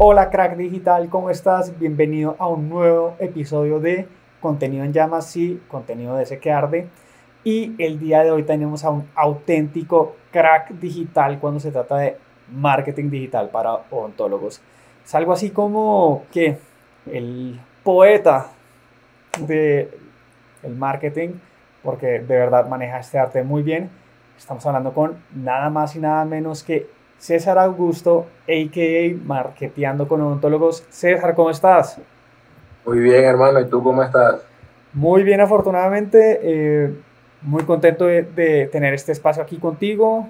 Hola crack digital, ¿cómo estás? Bienvenido a un nuevo episodio de Contenido en llamas, sí, contenido de ese que arde. Y el día de hoy tenemos a un auténtico crack digital cuando se trata de marketing digital para odontólogos. Es algo así como que el poeta del el marketing, porque de verdad maneja este arte muy bien. Estamos hablando con nada más y nada menos que César Augusto, a.k.a. Marketeando con Odontólogos. César, ¿cómo estás? Muy bien, hermano. ¿Y tú cómo estás? Muy bien, afortunadamente. Eh, muy contento de, tener este espacio aquí contigo.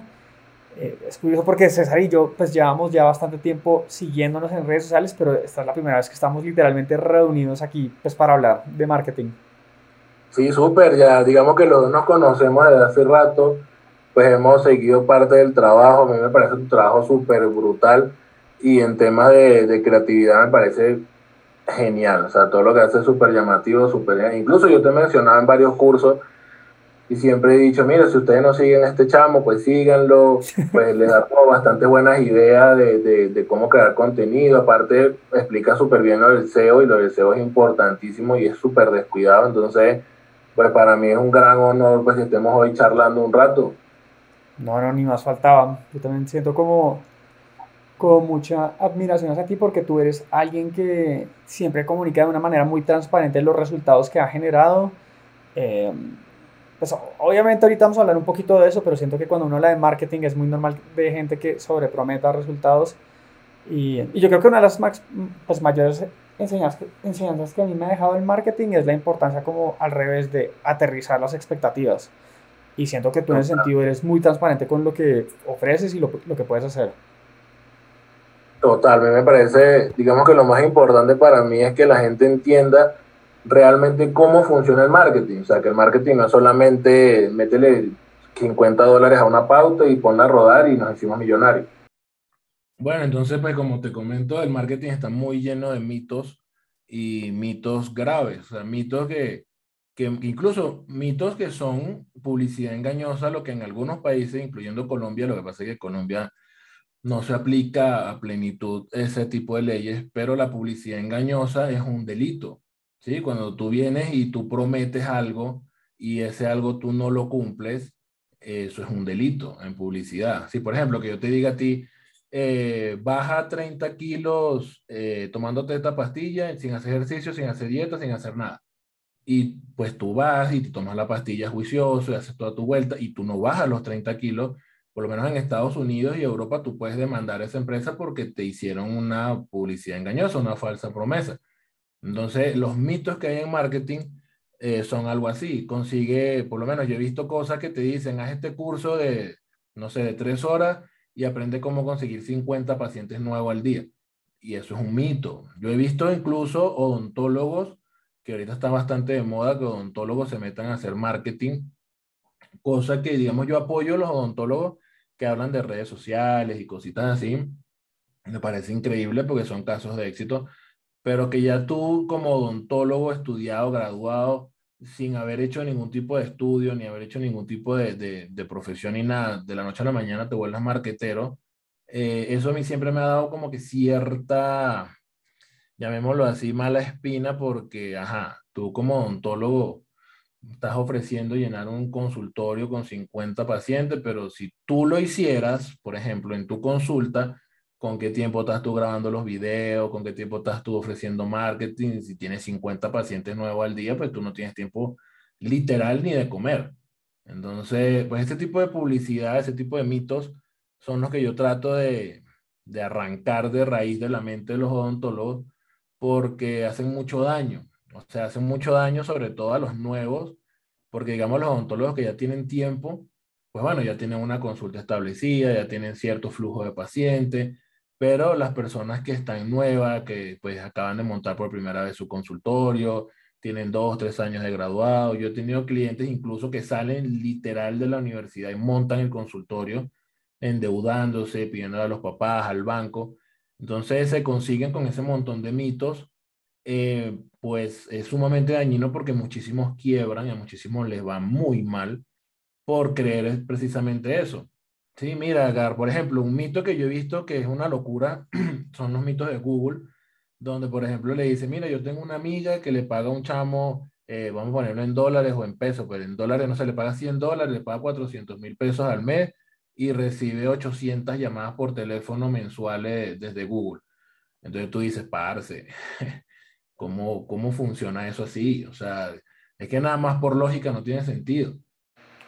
Eh, es curioso porque César y yo pues llevamos ya bastante tiempo siguiéndonos en redes sociales, pero esta es la primera vez que estamos literalmente reunidos aquí pues para hablar de marketing. Sí, súper, ya digamos que los dos nos conocemos desde hace rato pues hemos seguido parte del trabajo. A mí me parece un trabajo súper brutal y en temas de, creatividad me parece genial. O sea, todo lo que hace es súper llamativo, súper Incluso yo te mencionaba en varios cursos y siempre he dicho, mira, si ustedes no siguen este chamo, pues síganlo, pues le da como bastante buenas ideas de, de, de cómo crear contenido, aparte explica súper bien lo del SEO y lo del SEO es importantísimo y es súper descuidado, entonces, pues para mí es un gran honor pues que estemos hoy charlando un rato. No, no, ni más faltaba. Yo también siento como, como mucha admiración hacia ti porque tú eres alguien que siempre comunica de una manera muy transparente los resultados que ha generado. Eh, pues obviamente ahorita vamos a hablar un poquito de eso, pero siento que cuando uno habla de marketing es muy normal de gente que sobreprometa resultados. Y, y yo creo que una de las pues, mayores enseñanzas, enseñanzas que a mí me ha dejado el marketing es la importancia como al revés de aterrizar las expectativas. Y siento que tú en ese sentido eres muy transparente con lo que ofreces y lo, lo que puedes hacer. Total, me parece, digamos que lo más importante para mí es que la gente entienda realmente cómo funciona el marketing. O sea, que el marketing no es solamente métele 50 dólares a una pauta y ponla a rodar y nos hicimos millonarios. Bueno, entonces, pues como te comento, el marketing está muy lleno de mitos y mitos graves, o sea, mitos que, incluso mitos que son publicidad engañosa, lo que en algunos países, incluyendo Colombia, lo que pasa es que Colombia no se aplica a plenitud ese tipo de leyes, pero la publicidad engañosa es un delito, ¿sí? Cuando tú vienes y tú prometes algo y ese algo tú no lo cumples, eso es un delito en publicidad. Si, por ejemplo, que yo te diga a ti, eh, baja 30 kilos eh, tomándote esta pastilla sin hacer ejercicio, sin hacer dieta, sin hacer nada y pues tú vas y te tomas la pastilla juicioso y haces toda tu vuelta y tú no bajas los 30 kilos, por lo menos en Estados Unidos y Europa tú puedes demandar a esa empresa porque te hicieron una publicidad engañosa, una falsa promesa. Entonces, los mitos que hay en marketing eh, son algo así. Consigue, por lo menos yo he visto cosas que te dicen, haz este curso de, no sé, de tres horas y aprende cómo conseguir 50 pacientes nuevos al día. Y eso es un mito. Yo he visto incluso odontólogos que ahorita está bastante de moda que odontólogos se metan a hacer marketing, cosa que, digamos, yo apoyo a los odontólogos que hablan de redes sociales y cositas así. Me parece increíble porque son casos de éxito, pero que ya tú como odontólogo estudiado, graduado, sin haber hecho ningún tipo de estudio, ni haber hecho ningún tipo de, de, de profesión ni nada, de la noche a la mañana te vuelvas marquetero, eh, eso a mí siempre me ha dado como que cierta, llamémoslo así, mala espina porque, ajá, tú como odontólogo estás ofreciendo llenar un consultorio con 50 pacientes, pero si tú lo hicieras, por ejemplo, en tu consulta, ¿con qué tiempo estás tú grabando los videos? ¿Con qué tiempo estás tú ofreciendo marketing? Si tienes 50 pacientes nuevos al día, pues tú no tienes tiempo literal ni de comer. Entonces, pues este tipo de publicidad, ese tipo de mitos son los que yo trato de, de arrancar de raíz de la mente de los odontólogos porque hacen mucho daño. O sea, hacen mucho daño sobre todo a los nuevos, porque digamos los odontólogos que ya tienen tiempo, pues bueno, ya tienen una consulta establecida, ya tienen cierto flujo de pacientes, pero las personas que están nuevas, que pues acaban de montar por primera vez su consultorio, tienen dos, tres años de graduado. Yo he tenido clientes incluso que salen literal de la universidad y montan el consultorio endeudándose, pidiendo a los papás, al banco, entonces se consiguen con ese montón de mitos, eh, pues es sumamente dañino porque muchísimos quiebran y a muchísimos les va muy mal por creer precisamente eso. Sí, mira, Gar, por ejemplo, un mito que yo he visto que es una locura son los mitos de Google, donde por ejemplo le dice, mira, yo tengo una amiga que le paga un chamo, eh, vamos a ponerlo en dólares o en pesos, pero en dólares no se le paga 100 dólares, le paga 400 mil pesos al mes y recibe 800 llamadas por teléfono mensuales desde Google. Entonces tú dices, parce, ¿cómo, ¿cómo funciona eso así? O sea, es que nada más por lógica no tiene sentido.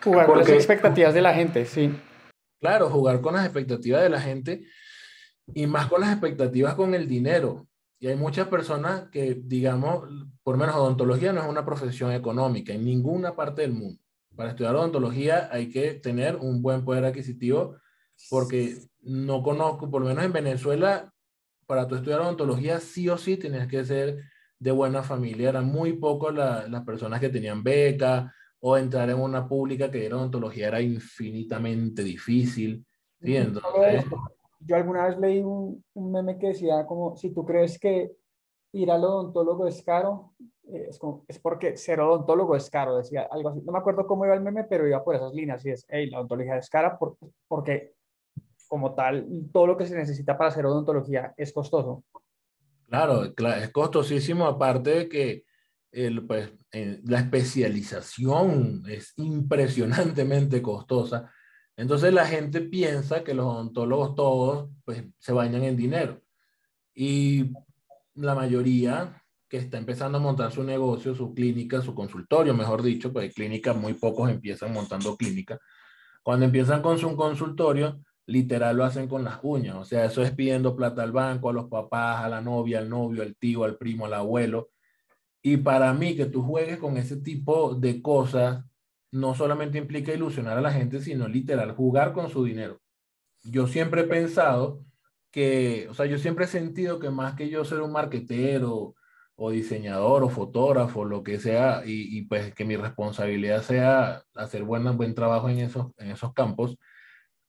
Jugar con las expectativas de la gente, sí. Claro, jugar con las expectativas de la gente y más con las expectativas con el dinero. Y hay muchas personas que, digamos, por menos odontología no es una profesión económica en ninguna parte del mundo. Para estudiar odontología hay que tener un buen poder adquisitivo porque no conozco, por lo menos en Venezuela, para tu estudiar odontología sí o sí tienes que ser de buena familia. Eran muy pocos las personas que tenían beca o entrar en una pública que era odontología era infinitamente difícil. ¿sí? yo alguna vez leí un, un, meme que decía como, si tú crees que ir al odontólogo es caro, es, como, es porque ser odontólogo es caro, decía algo así. No me acuerdo cómo iba el meme, pero iba por esas líneas y es, hey, la odontología es cara por, porque como tal, todo lo que se necesita para hacer odontología es costoso. Claro, es costosísimo, aparte de que el, pues, la especialización es impresionantemente costosa. Entonces la gente piensa que los odontólogos todos pues, se bañan en dinero. Y la mayoría que está empezando a montar su negocio, su clínica, su consultorio, mejor dicho, pues clínicas muy pocos empiezan montando clínica. Cuando empiezan con su consultorio, literal lo hacen con las uñas. O sea, eso es pidiendo plata al banco, a los papás, a la novia, al novio, al tío, al primo, al abuelo. Y para mí que tú juegues con ese tipo de cosas no solamente implica ilusionar a la gente, sino literal jugar con su dinero. Yo siempre he pensado que, o sea, yo siempre he sentido que más que yo ser un marquetero o diseñador o fotógrafo, lo que sea, y, y pues que mi responsabilidad sea hacer buen, buen trabajo en esos, en esos campos,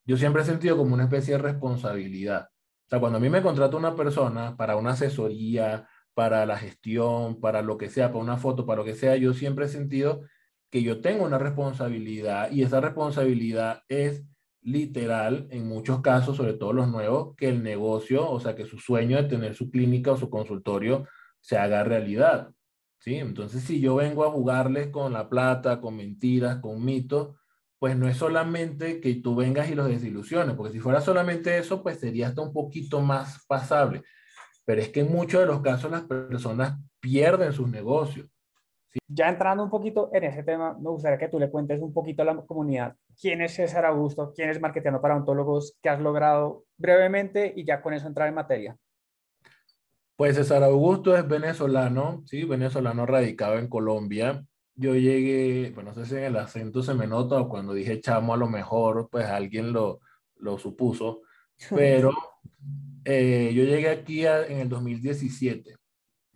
yo siempre he sentido como una especie de responsabilidad. O sea, cuando a mí me contrata una persona para una asesoría, para la gestión, para lo que sea, para una foto, para lo que sea, yo siempre he sentido que yo tengo una responsabilidad y esa responsabilidad es literal, en muchos casos, sobre todo los nuevos, que el negocio, o sea, que su sueño de tener su clínica o su consultorio se haga realidad. ¿sí? Entonces, si yo vengo a jugarles con la plata, con mentiras, con mitos, pues no es solamente que tú vengas y los desilusiones, porque si fuera solamente eso, pues sería hasta un poquito más pasable. Pero es que en muchos de los casos las personas pierden sus negocios. Ya entrando un poquito en ese tema, me gustaría que tú le cuentes un poquito a la comunidad quién es César Augusto, quién es Marketeando para Ontólogos, qué has logrado brevemente y ya con eso entrar en materia. Pues César Augusto es venezolano, sí, venezolano radicado en Colombia. Yo llegué, bueno, no sé si en el acento se me nota o cuando dije chamo a lo mejor, pues alguien lo, lo supuso, pero eh, yo llegué aquí en el 2017,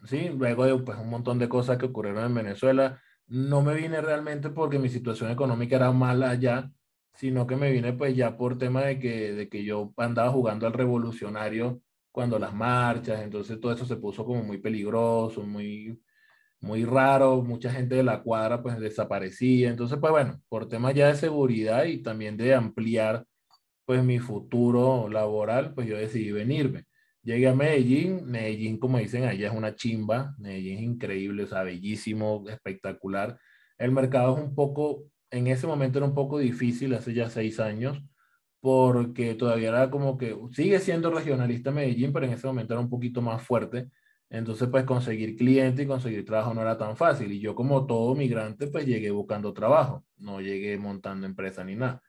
¿sí? Luego de pues, un montón de cosas que ocurrieron en Venezuela, no me vine realmente porque mi situación económica era mala allá, sino que me vine pues ya por tema de que, de que yo andaba jugando al revolucionario cuando las marchas, entonces todo eso se puso como muy peligroso, muy muy raro, mucha gente de la cuadra pues desaparecía, entonces pues bueno, por temas ya de seguridad y también de ampliar pues mi futuro laboral, pues yo decidí venirme. Llegué a Medellín, Medellín como dicen allá es una chimba, Medellín es increíble, o sea, bellísimo, espectacular. El mercado es un poco, en ese momento era un poco difícil, hace ya seis años, porque todavía era como que, sigue siendo regionalista Medellín, pero en ese momento era un poquito más fuerte entonces, pues conseguir cliente y conseguir trabajo no era tan fácil. Y yo como todo migrante, pues llegué buscando trabajo, no llegué montando empresa ni nada.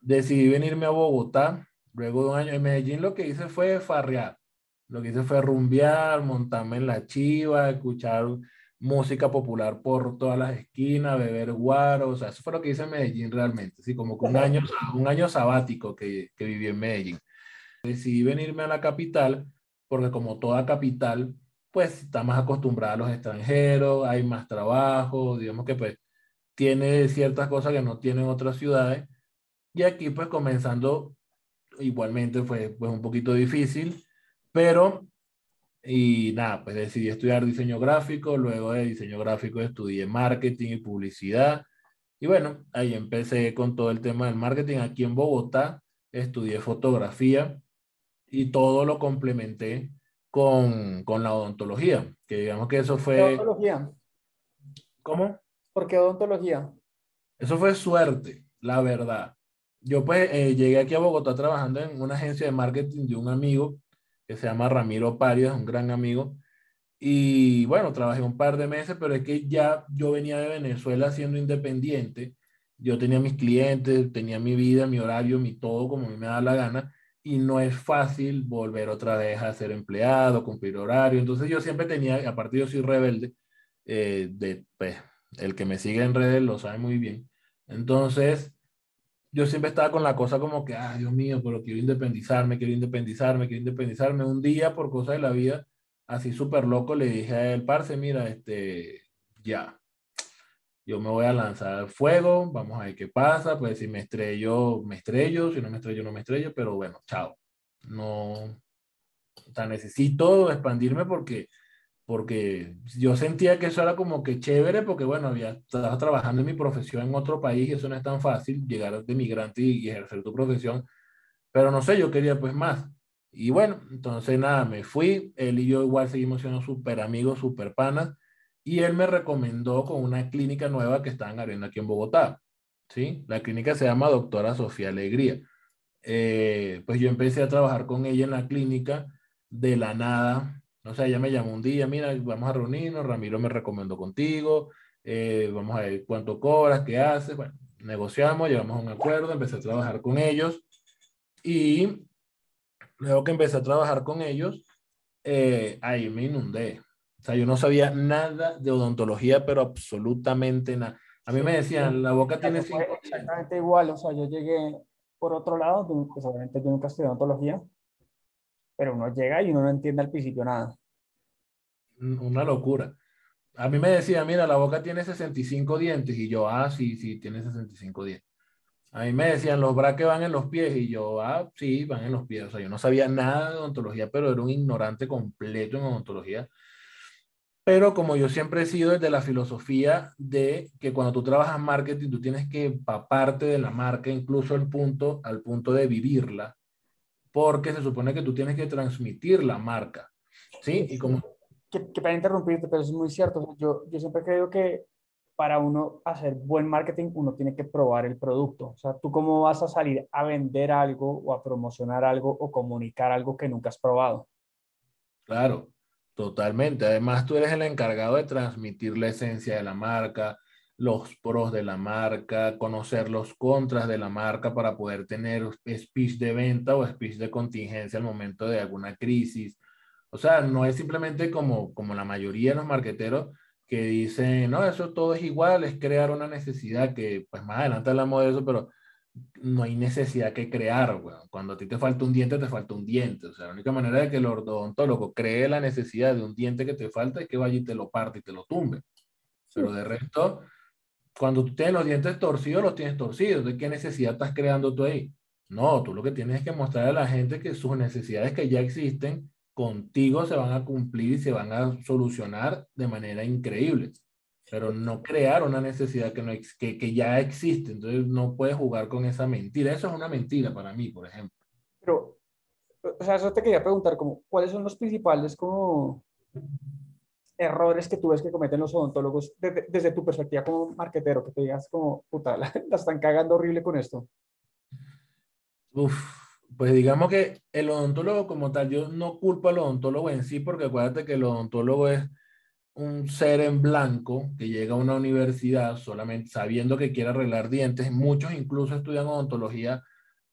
Decidí venirme a Bogotá. Luego de un año en Medellín lo que hice fue farrear. Lo que hice fue rumbear, montarme en la chiva, escuchar música popular por todas las esquinas, beber guaro. O sea, eso fue lo que hice en Medellín realmente. Sí, como que un año, un año sabático que, que viví en Medellín. Decidí venirme a la capital porque como toda capital, pues está más acostumbrada a los extranjeros, hay más trabajo, digamos que pues tiene ciertas cosas que no tienen otras ciudades. Y aquí pues comenzando, igualmente fue pues un poquito difícil, pero y nada, pues decidí estudiar diseño gráfico, luego de diseño gráfico estudié marketing y publicidad. Y bueno, ahí empecé con todo el tema del marketing. Aquí en Bogotá estudié fotografía y todo lo complementé con, con la odontología, que digamos que eso fue... ¿Odontología? ¿Cómo? ¿Por qué odontología? Eso fue suerte, la verdad. Yo pues eh, llegué aquí a Bogotá trabajando en una agencia de marketing de un amigo que se llama Ramiro Parias, un gran amigo. Y bueno, trabajé un par de meses, pero es que ya yo venía de Venezuela siendo independiente. Yo tenía mis clientes, tenía mi vida, mi horario, mi todo como a mí me da la gana. Y no es fácil volver otra vez a ser empleado, cumplir horario. Entonces yo siempre tenía, aparte yo soy rebelde, eh, de, pues, el que me sigue en redes lo sabe muy bien. Entonces, yo siempre estaba con la cosa como que, ah, Dios mío, pero quiero independizarme, quiero independizarme, quiero independizarme. Un día, por cosas de la vida, así súper loco, le dije a él, parce, mira, este, ya, yo me voy a lanzar al fuego, vamos a ver qué pasa, pues si me estrello, me estrello, si no me estrello, no me estrello, pero bueno, chao. No, o sea, necesito expandirme porque porque yo sentía que eso era como que chévere, porque bueno, había, estaba trabajando en mi profesión en otro país y eso no es tan fácil, llegar de migrante y, ejercer tu profesión, pero no sé, yo quería pues más. Y bueno, entonces nada, me fui, él y yo igual seguimos siendo súper amigos, súper panas, y él me recomendó con una clínica nueva que estaban abriendo aquí en Bogotá, ¿sí? La clínica se llama Doctora Sofía Alegría. Eh, pues yo empecé a trabajar con ella en la clínica de la nada, o sea, ella me llamó un día, mira, vamos a reunirnos, Ramiro me recomendó contigo, eh, vamos a ver cuánto cobras, qué haces. Bueno, negociamos, llegamos a un acuerdo, empecé a trabajar con ellos y luego que empecé a trabajar con ellos, eh, ahí me inundé. O sea, yo no sabía nada de odontología, pero absolutamente nada. A mí me decían, la boca tiene cinco... Exactamente igual, o sea, yo llegué por otro lado, pues obviamente yo nunca estudié odontología, pero uno llega y uno no entiende al principio nada. Una locura. A mí me decía, mira, la boca tiene 65 dientes y yo, ah, sí, sí, tiene 65 dientes. A mí me decían, los braques van en los pies y yo, ah, sí, van en los pies. O sea, yo no sabía nada de odontología, pero era un ignorante completo en odontología. Pero como yo siempre he sido desde la filosofía de que cuando tú trabajas marketing, tú tienes que empaparte de la marca, incluso al punto, al punto de vivirla porque se supone que tú tienes que transmitir la marca. ¿Sí? Y como... Que, para interrumpirte, pero es muy cierto. Yo, yo siempre creo que para uno hacer buen marketing, uno tiene que probar el producto. O sea, tú cómo vas a salir a vender algo o a promocionar algo o comunicar algo que nunca has probado. Claro, totalmente. Además, tú eres el encargado de transmitir la esencia de la marca, los pros de la marca, conocer los contras de la marca para poder tener speech de venta o speech de contingencia al momento de alguna crisis. O sea, no es simplemente como, como la mayoría de los marqueteros que dicen, no, eso todo es igual, es crear una necesidad que, pues más adelante hablamos de eso, pero no hay necesidad que crear, Cuando a ti te falta un diente, te falta un diente. O sea, la única manera de que el odontólogo cree la necesidad de un diente que te falta es que vaya y te lo parte y te lo tumbe. Pero de resto, cuando tú tienes los dientes torcidos, los tienes torcidos. ¿De qué necesidad estás creando tú ahí? No, tú lo que tienes es que mostrar a la gente que sus necesidades que ya existen contigo se van a cumplir y se van a solucionar de manera increíble. Pero no crear una necesidad que, no, que, que ya existe. Entonces no puedes jugar con esa mentira. Eso es una mentira para mí, por ejemplo. Pero, o sea, eso te quería preguntar, como, ¿cuáles son los principales como errores que tú ves que cometen los odontólogos desde, tu perspectiva como marquetero, que te digas como, puta, la, están cagando horrible con esto? Uf, pues digamos que el odontólogo como tal, yo no culpo al odontólogo en sí, porque acuérdate que el odontólogo es un ser en blanco que llega a una universidad solamente sabiendo que quiere arreglar dientes. Muchos incluso estudian odontología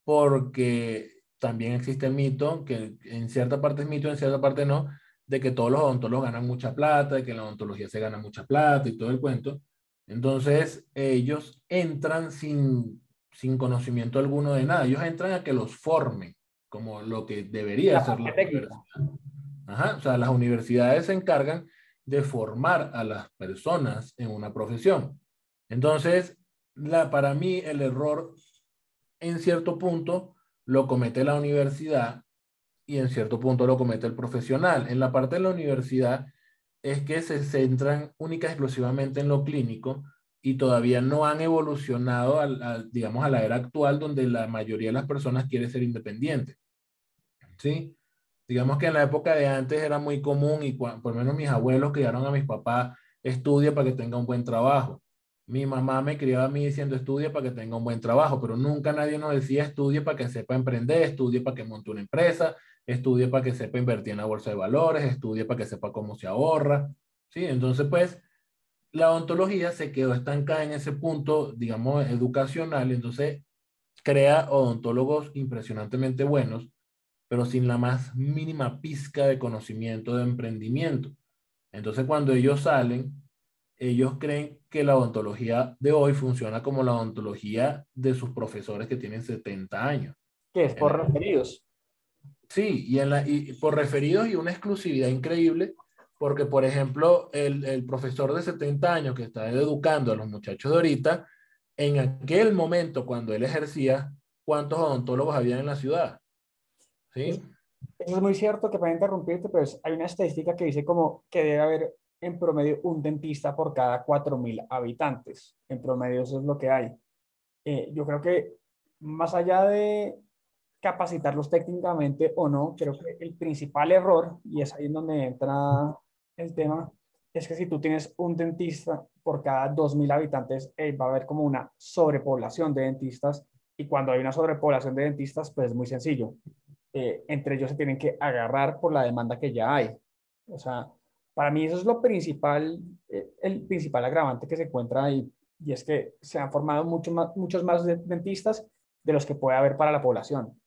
porque también existe el mito, que en cierta parte es mito, en cierta parte no, de que todos los odontólogos ganan mucha plata, de que en la odontología se gana mucha plata y todo el cuento. Entonces, ellos entran sin, sin conocimiento alguno de nada. Ellos entran a que los formen, como lo que debería ser la universidad. Ajá, o sea, las universidades se encargan de formar a las personas en una profesión. Entonces, la, para mí el error en cierto punto lo comete la universidad y en cierto punto lo comete el profesional. En la parte de la universidad es que se centran única y exclusivamente en lo clínico y todavía no han evolucionado, al, digamos, a la era actual donde la mayoría de las personas quiere ser independiente. ¿sí? Digamos que en la época de antes era muy común y por lo menos mis abuelos criaron a mis papás, estudia para que tenga un buen trabajo. Mi mamá me criaba a mí diciendo estudia para que tenga un buen trabajo, pero nunca nadie nos decía estudie para que sepa emprender, estudie para que monte una empresa, estudie para que sepa invertir en la bolsa de valores, estudie para que sepa cómo se ahorra. ¿sí? Entonces, pues, la odontología se quedó estancada en ese punto, digamos, educacional, entonces crea odontólogos impresionantemente buenos, pero sin la más mínima pizca de conocimiento de emprendimiento. Entonces, cuando ellos salen, ellos creen que la odontología de hoy funciona como la odontología de sus profesores que tienen 70 años. Que es por referidos. Sí, y, en la, y por referidos y una exclusividad increíble, porque por ejemplo, el, el profesor de 70 años que está educando a los muchachos de ahorita, en aquel momento cuando él ejercía, ¿cuántos odontólogos había en la ciudad? ¿Sí? Eso es muy cierto, que para interrumpirte, pero hay una estadística que dice como que debe haber en promedio un dentista por cada 4.000 habitantes. En promedio eso es lo que hay. Eh, yo creo que más allá de capacitarlos técnicamente o no, creo que el principal error, y es ahí donde entra el tema, es que si tú tienes un dentista por cada 2.000 habitantes, eh, va a haber como una sobrepoblación de dentistas y cuando hay una sobrepoblación de dentistas, pues es muy sencillo. Eh, entre ellos se tienen que agarrar por la demanda que ya hay. O sea, para mí eso es lo principal, eh, el principal agravante que se encuentra ahí, y es que se han formado mucho más, muchos más dentistas de los que puede haber para la población.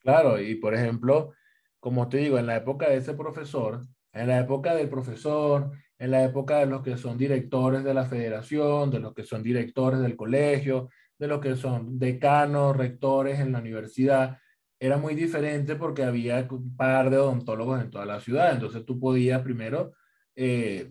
Claro, y por ejemplo, como te digo, en la época de ese profesor, en la época del profesor, en la época de los que son directores de la federación, de los que son directores del colegio, de los que son decanos, rectores en la universidad, era muy diferente porque había un par de odontólogos en toda la ciudad. Entonces tú podías primero eh,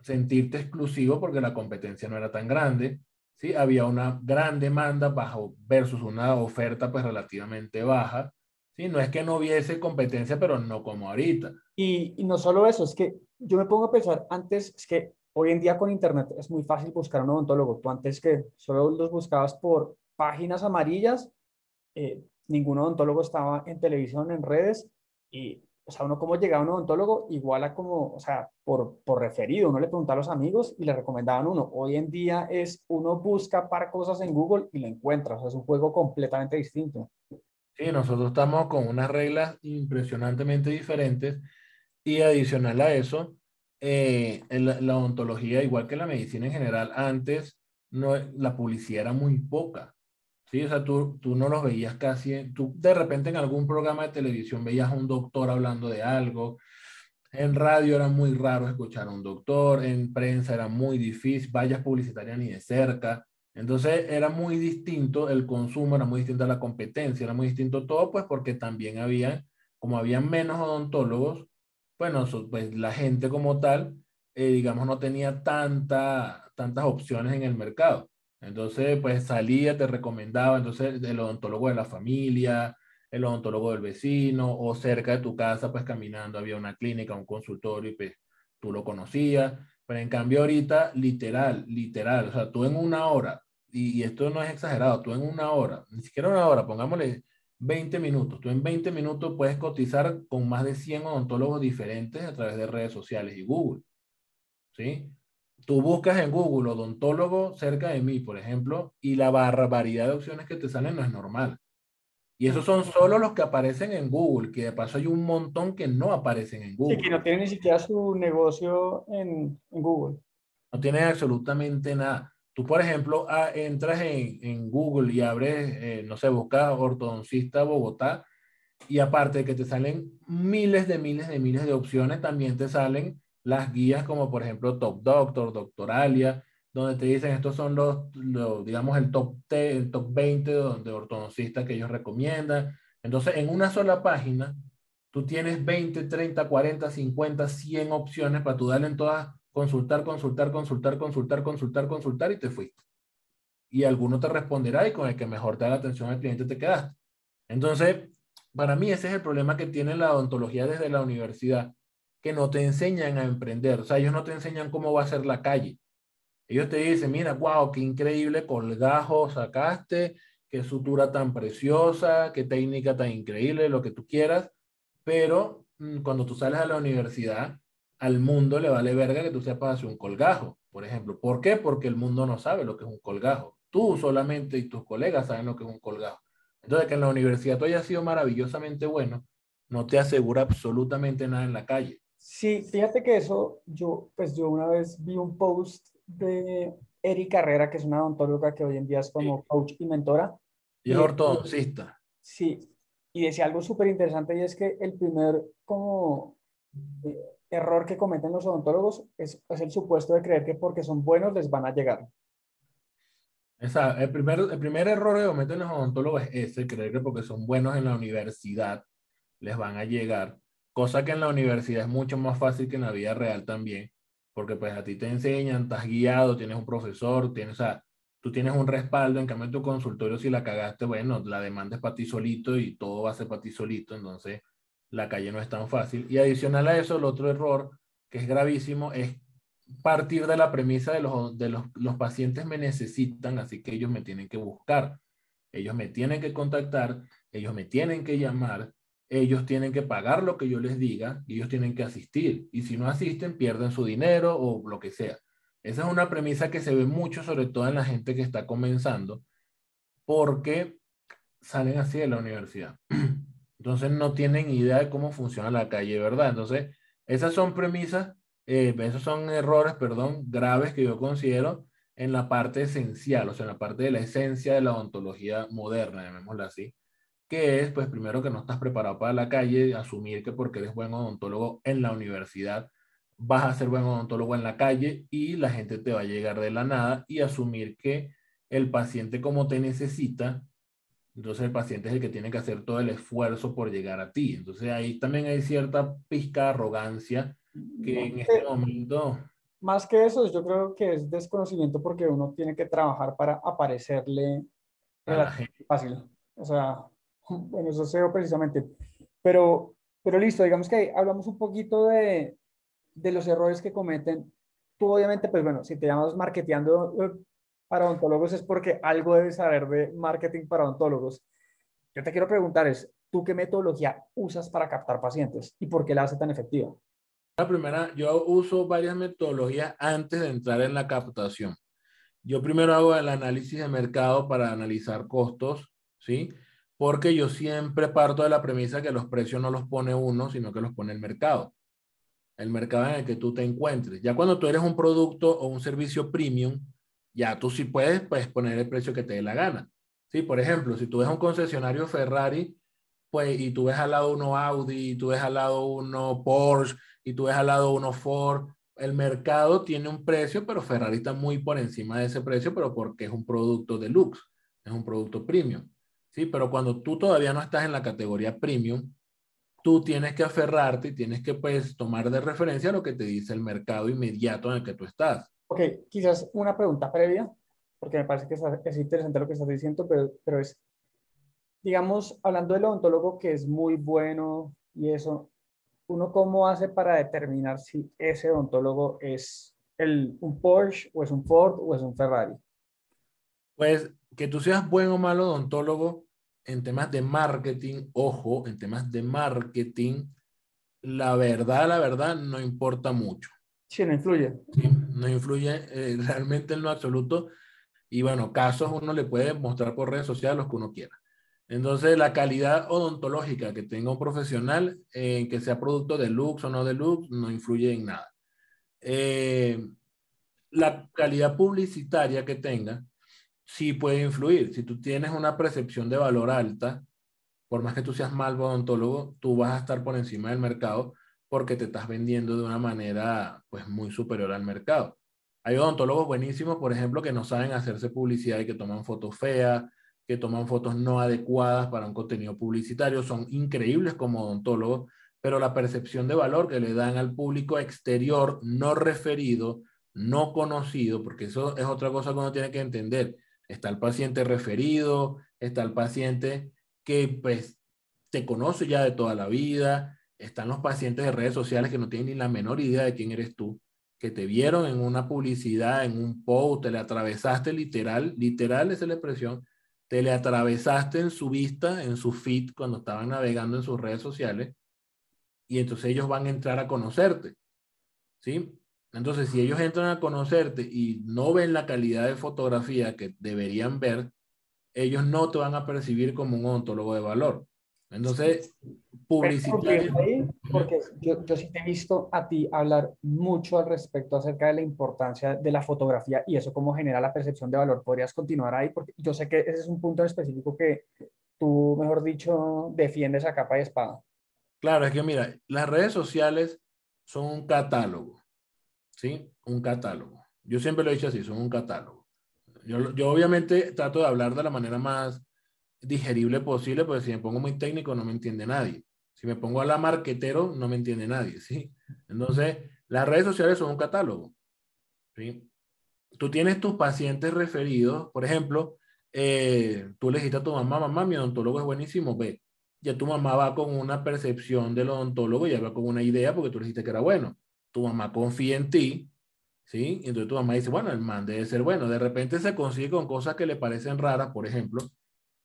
sentirte exclusivo porque la competencia no era tan grande. ¿sí? Había una gran demanda bajo versus una oferta pues relativamente baja. ¿Sí? No es que no hubiese competencia, pero no como ahorita. Y, no solo eso, es que yo me pongo a pensar, antes es que hoy en día con Internet es muy fácil buscar un odontólogo. Tú antes que solo los buscabas por páginas amarillas, eh, ningún odontólogo estaba en televisión, en redes, y, o sea, uno como llegaba a un odontólogo, igual a como, o sea, por, por referido, uno le preguntaba a los amigos y le recomendaban uno. Hoy en día es, uno busca para cosas en Google y lo encuentra, o sea, es un juego completamente distinto. Sí, nosotros estamos con unas reglas impresionantemente diferentes y adicional a eso, eh, la, la odontología, igual que la medicina en general, antes no, la publicidad era muy poca. Sí, o sea, tú, tú no los veías casi, tú de repente en algún programa de televisión veías a un doctor hablando de algo, en radio era muy raro escuchar a un doctor, en prensa era muy difícil, vallas publicitarias ni de cerca, entonces era muy distinto el consumo, era muy distinta la competencia, era muy distinto todo, pues porque también había, como había menos odontólogos, bueno, pues la gente como tal, eh, digamos, no tenía tanta, tantas opciones en el mercado. Entonces, pues salía, te recomendaba, entonces el odontólogo de la familia, el odontólogo del vecino, o cerca de tu casa, pues caminando había una clínica, un consultorio, y pues tú lo conocías. Pero en cambio ahorita, literal, literal, o sea, tú en una hora, y, esto no es exagerado, tú en una hora, ni siquiera una hora, pongámosle 20 minutos, tú en 20 minutos puedes cotizar con más de 100 odontólogos diferentes a través de redes sociales y Google. ¿Sí? tú buscas en Google odontólogo cerca de mí, por ejemplo, y la barbaridad de opciones que te salen no es normal. Y esos son solo los que aparecen en Google, que de paso hay un montón que no aparecen en Google. Sí, que no tienen ni siquiera su negocio en, en Google. No tienen absolutamente nada. Tú, por ejemplo, ah, entras en, en, Google y abres, eh, no sé, buscas ortodoncista Bogotá, y aparte de que te salen miles de miles de miles de opciones, también te salen las guías como por ejemplo Top Doctor, Doctoralia, donde te dicen estos son los, digamos, el top, el top 20 de, ortodoncistas que ellos recomiendan. Entonces, en una sola página, tú tienes 20, 30, 40, 50, 100 opciones para tú darle en todas, consultar, consultar, consultar, consultar, consultar, consultar y te fuiste. Y alguno te responderá y con el que mejor te da la atención al cliente te quedaste. Entonces, para mí ese es el problema que tiene la odontología desde la universidad que no te enseñan a emprender. O sea, ellos no te enseñan cómo va a ser la calle. Ellos te dicen, mira, wow, qué increíble colgajo sacaste, qué sutura tan preciosa, qué técnica tan increíble, lo que tú quieras, pero mm, cuando tú sales a la universidad, al mundo le vale verga que tú sepas hacer un colgajo, por ejemplo. ¿Por qué? Porque el mundo no sabe lo que es un colgajo. Tú solamente y tus colegas saben lo que es un colgajo. Entonces, que en la universidad tú hayas sido maravillosamente bueno, no te asegura absolutamente nada en la calle. Sí, fíjate que eso, yo, pues yo una vez vi un post de Eri Carrera, que es una odontóloga que hoy en día es como coach y mentora. Y es ortodoncista. Sí, y decía algo súper interesante y es que el primer como eh, error que cometen los odontólogos es, es, el supuesto de creer que porque son buenos les van a llegar. Esa, el, primer, el primer error que cometen los odontólogos es ese, creer que porque son buenos en la universidad les van a llegar, cosa que en la universidad es mucho más fácil que en la vida real también, porque pues a ti te enseñan, estás guiado, tienes un profesor, tienes, o sea, tú tienes un respaldo, en cambio tu consultorio si la cagaste, bueno, la demanda es para ti solito y todo va a ser para ti solito, entonces la calle no es tan fácil. Y adicional a eso, el otro error que es gravísimo es partir de la premisa de los, de los, los pacientes me necesitan, así que ellos me tienen que buscar, ellos me tienen que contactar, ellos me tienen que llamar, ellos tienen que pagar lo que yo les diga y ellos tienen que asistir. Y si no asisten, pierden su dinero o lo que sea. Esa es una premisa que se ve mucho, sobre todo en la gente que está comenzando, porque salen así de la universidad. Entonces no tienen idea de cómo funciona la calle, ¿verdad? Entonces, esas son premisas, eh, esos son errores, perdón, graves que yo considero en la parte esencial, o sea, en la parte de la esencia de la odontología moderna, llamémosla así que es, pues primero que no estás preparado para la calle, asumir que porque eres buen odontólogo en la universidad, vas a ser buen odontólogo en la calle y la gente te va a llegar de la nada y asumir que el paciente como te necesita, entonces el paciente es el que tiene que hacer todo el esfuerzo por llegar a ti. Entonces ahí también hay cierta pizca de arrogancia que en este momento... Más que eso, yo creo que es desconocimiento porque uno tiene que trabajar para aparecerle a la gente. fácil. O sea, bueno, eso SEO precisamente. Pero, pero listo, digamos que hablamos un poquito de, de los errores que cometen. Tú obviamente, pues bueno, si te llamas marketeando eh, para odontólogos es porque algo debes saber de marketing para odontólogos. Yo te quiero preguntar es, ¿tú qué metodología usas para captar pacientes y por qué la hace tan efectiva? La primera, yo uso varias metodologías antes de entrar en la captación. Yo primero hago el análisis de mercado para analizar costos, ¿sí? Porque yo siempre parto de la premisa que los precios no los pone uno, sino que los pone el mercado. El mercado en el que tú te encuentres. Ya cuando tú eres un producto o un servicio premium, ya tú sí puedes, pues, poner el precio que te dé la gana. Sí, por ejemplo, si tú ves un concesionario Ferrari, pues, y tú ves al lado uno Audi, y tú ves al lado uno Porsche, y tú ves al lado uno Ford, el mercado tiene un precio, pero Ferrari está muy por encima de ese precio, pero porque es un producto de luxe, es un producto premium. ¿Sí? Pero cuando tú todavía no estás en la categoría premium, tú tienes que aferrarte y tienes que pues tomar de referencia lo que te dice el mercado inmediato en el que tú estás. Ok, quizás una pregunta previa, porque me parece que es, interesante lo que estás diciendo, pero, pero es, digamos, hablando del odontólogo que es muy bueno y eso, ¿uno cómo hace para determinar si ese odontólogo es el, un Porsche o es un Ford o es un Ferrari? Pues que tú seas buen o malo odontólogo en temas de marketing, ojo, en temas de marketing, la verdad, la verdad, no importa mucho. Sí, no influye. no influye eh, realmente en lo absoluto. Y bueno, casos uno le puede mostrar por redes sociales los que uno quiera. Entonces, la calidad odontológica que tenga un profesional, en que sea producto de lux o no de lux, no influye en nada. Eh, la calidad publicitaria que tenga, sí puede influir. Si tú tienes una percepción de valor alta, por más que tú seas mal odontólogo, tú vas a estar por encima del mercado porque te estás vendiendo de una manera pues muy superior al mercado. Hay odontólogos buenísimos, por ejemplo, que no saben hacerse publicidad y que toman fotos feas, que toman fotos no adecuadas para un contenido publicitario, son increíbles como odontólogos, pero la percepción de valor que le dan al público exterior no referido, no conocido, porque eso es otra cosa que uno tiene que entender. Está el paciente referido, está el paciente que pues te conoce ya de toda la vida, están los pacientes de redes sociales que no tienen ni la menor idea de quién eres tú, que te vieron en una publicidad, en un post, te le atravesaste literal, literal esa es la expresión, te le atravesaste en su vista, en su feed, cuando estaban navegando en sus redes sociales, y entonces ellos van a entrar a conocerte. ¿Sí? Entonces, si ellos entran a conocerte y no ven la calidad de fotografía que deberían ver, ellos no te van a percibir como un ontólogo de valor. Entonces, publicitar. Porque yo, yo, sí te he visto a ti hablar mucho al respecto acerca de la importancia de la fotografía y eso cómo genera la percepción de valor. ¿Podrías continuar ahí? Porque yo sé que ese es un punto específico que tú, mejor dicho, defiendes a capa y espada. Claro, es que mira, las redes sociales son un catálogo, ¿sí? Un catálogo. Yo siempre lo he dicho así, son un catálogo. Yo, yo obviamente trato de hablar de la manera más digerible posible, porque si me pongo muy técnico no me entiende nadie. Si me pongo a la marquetero, no me entiende nadie, ¿sí? Entonces, las redes sociales son un catálogo, ¿sí? Tú tienes tus pacientes referidos, por ejemplo, eh, tú le dijiste a tu mamá, mamá, mi odontólogo es buenísimo, ve. Ya tu mamá va con una percepción del odontólogo, ya va con una idea porque tú le dijiste que era bueno. Tu mamá confía en ti, ¿sí? Y entonces tu mamá dice, bueno, el man debe ser bueno. De repente se consigue con cosas que le parecen raras, por ejemplo,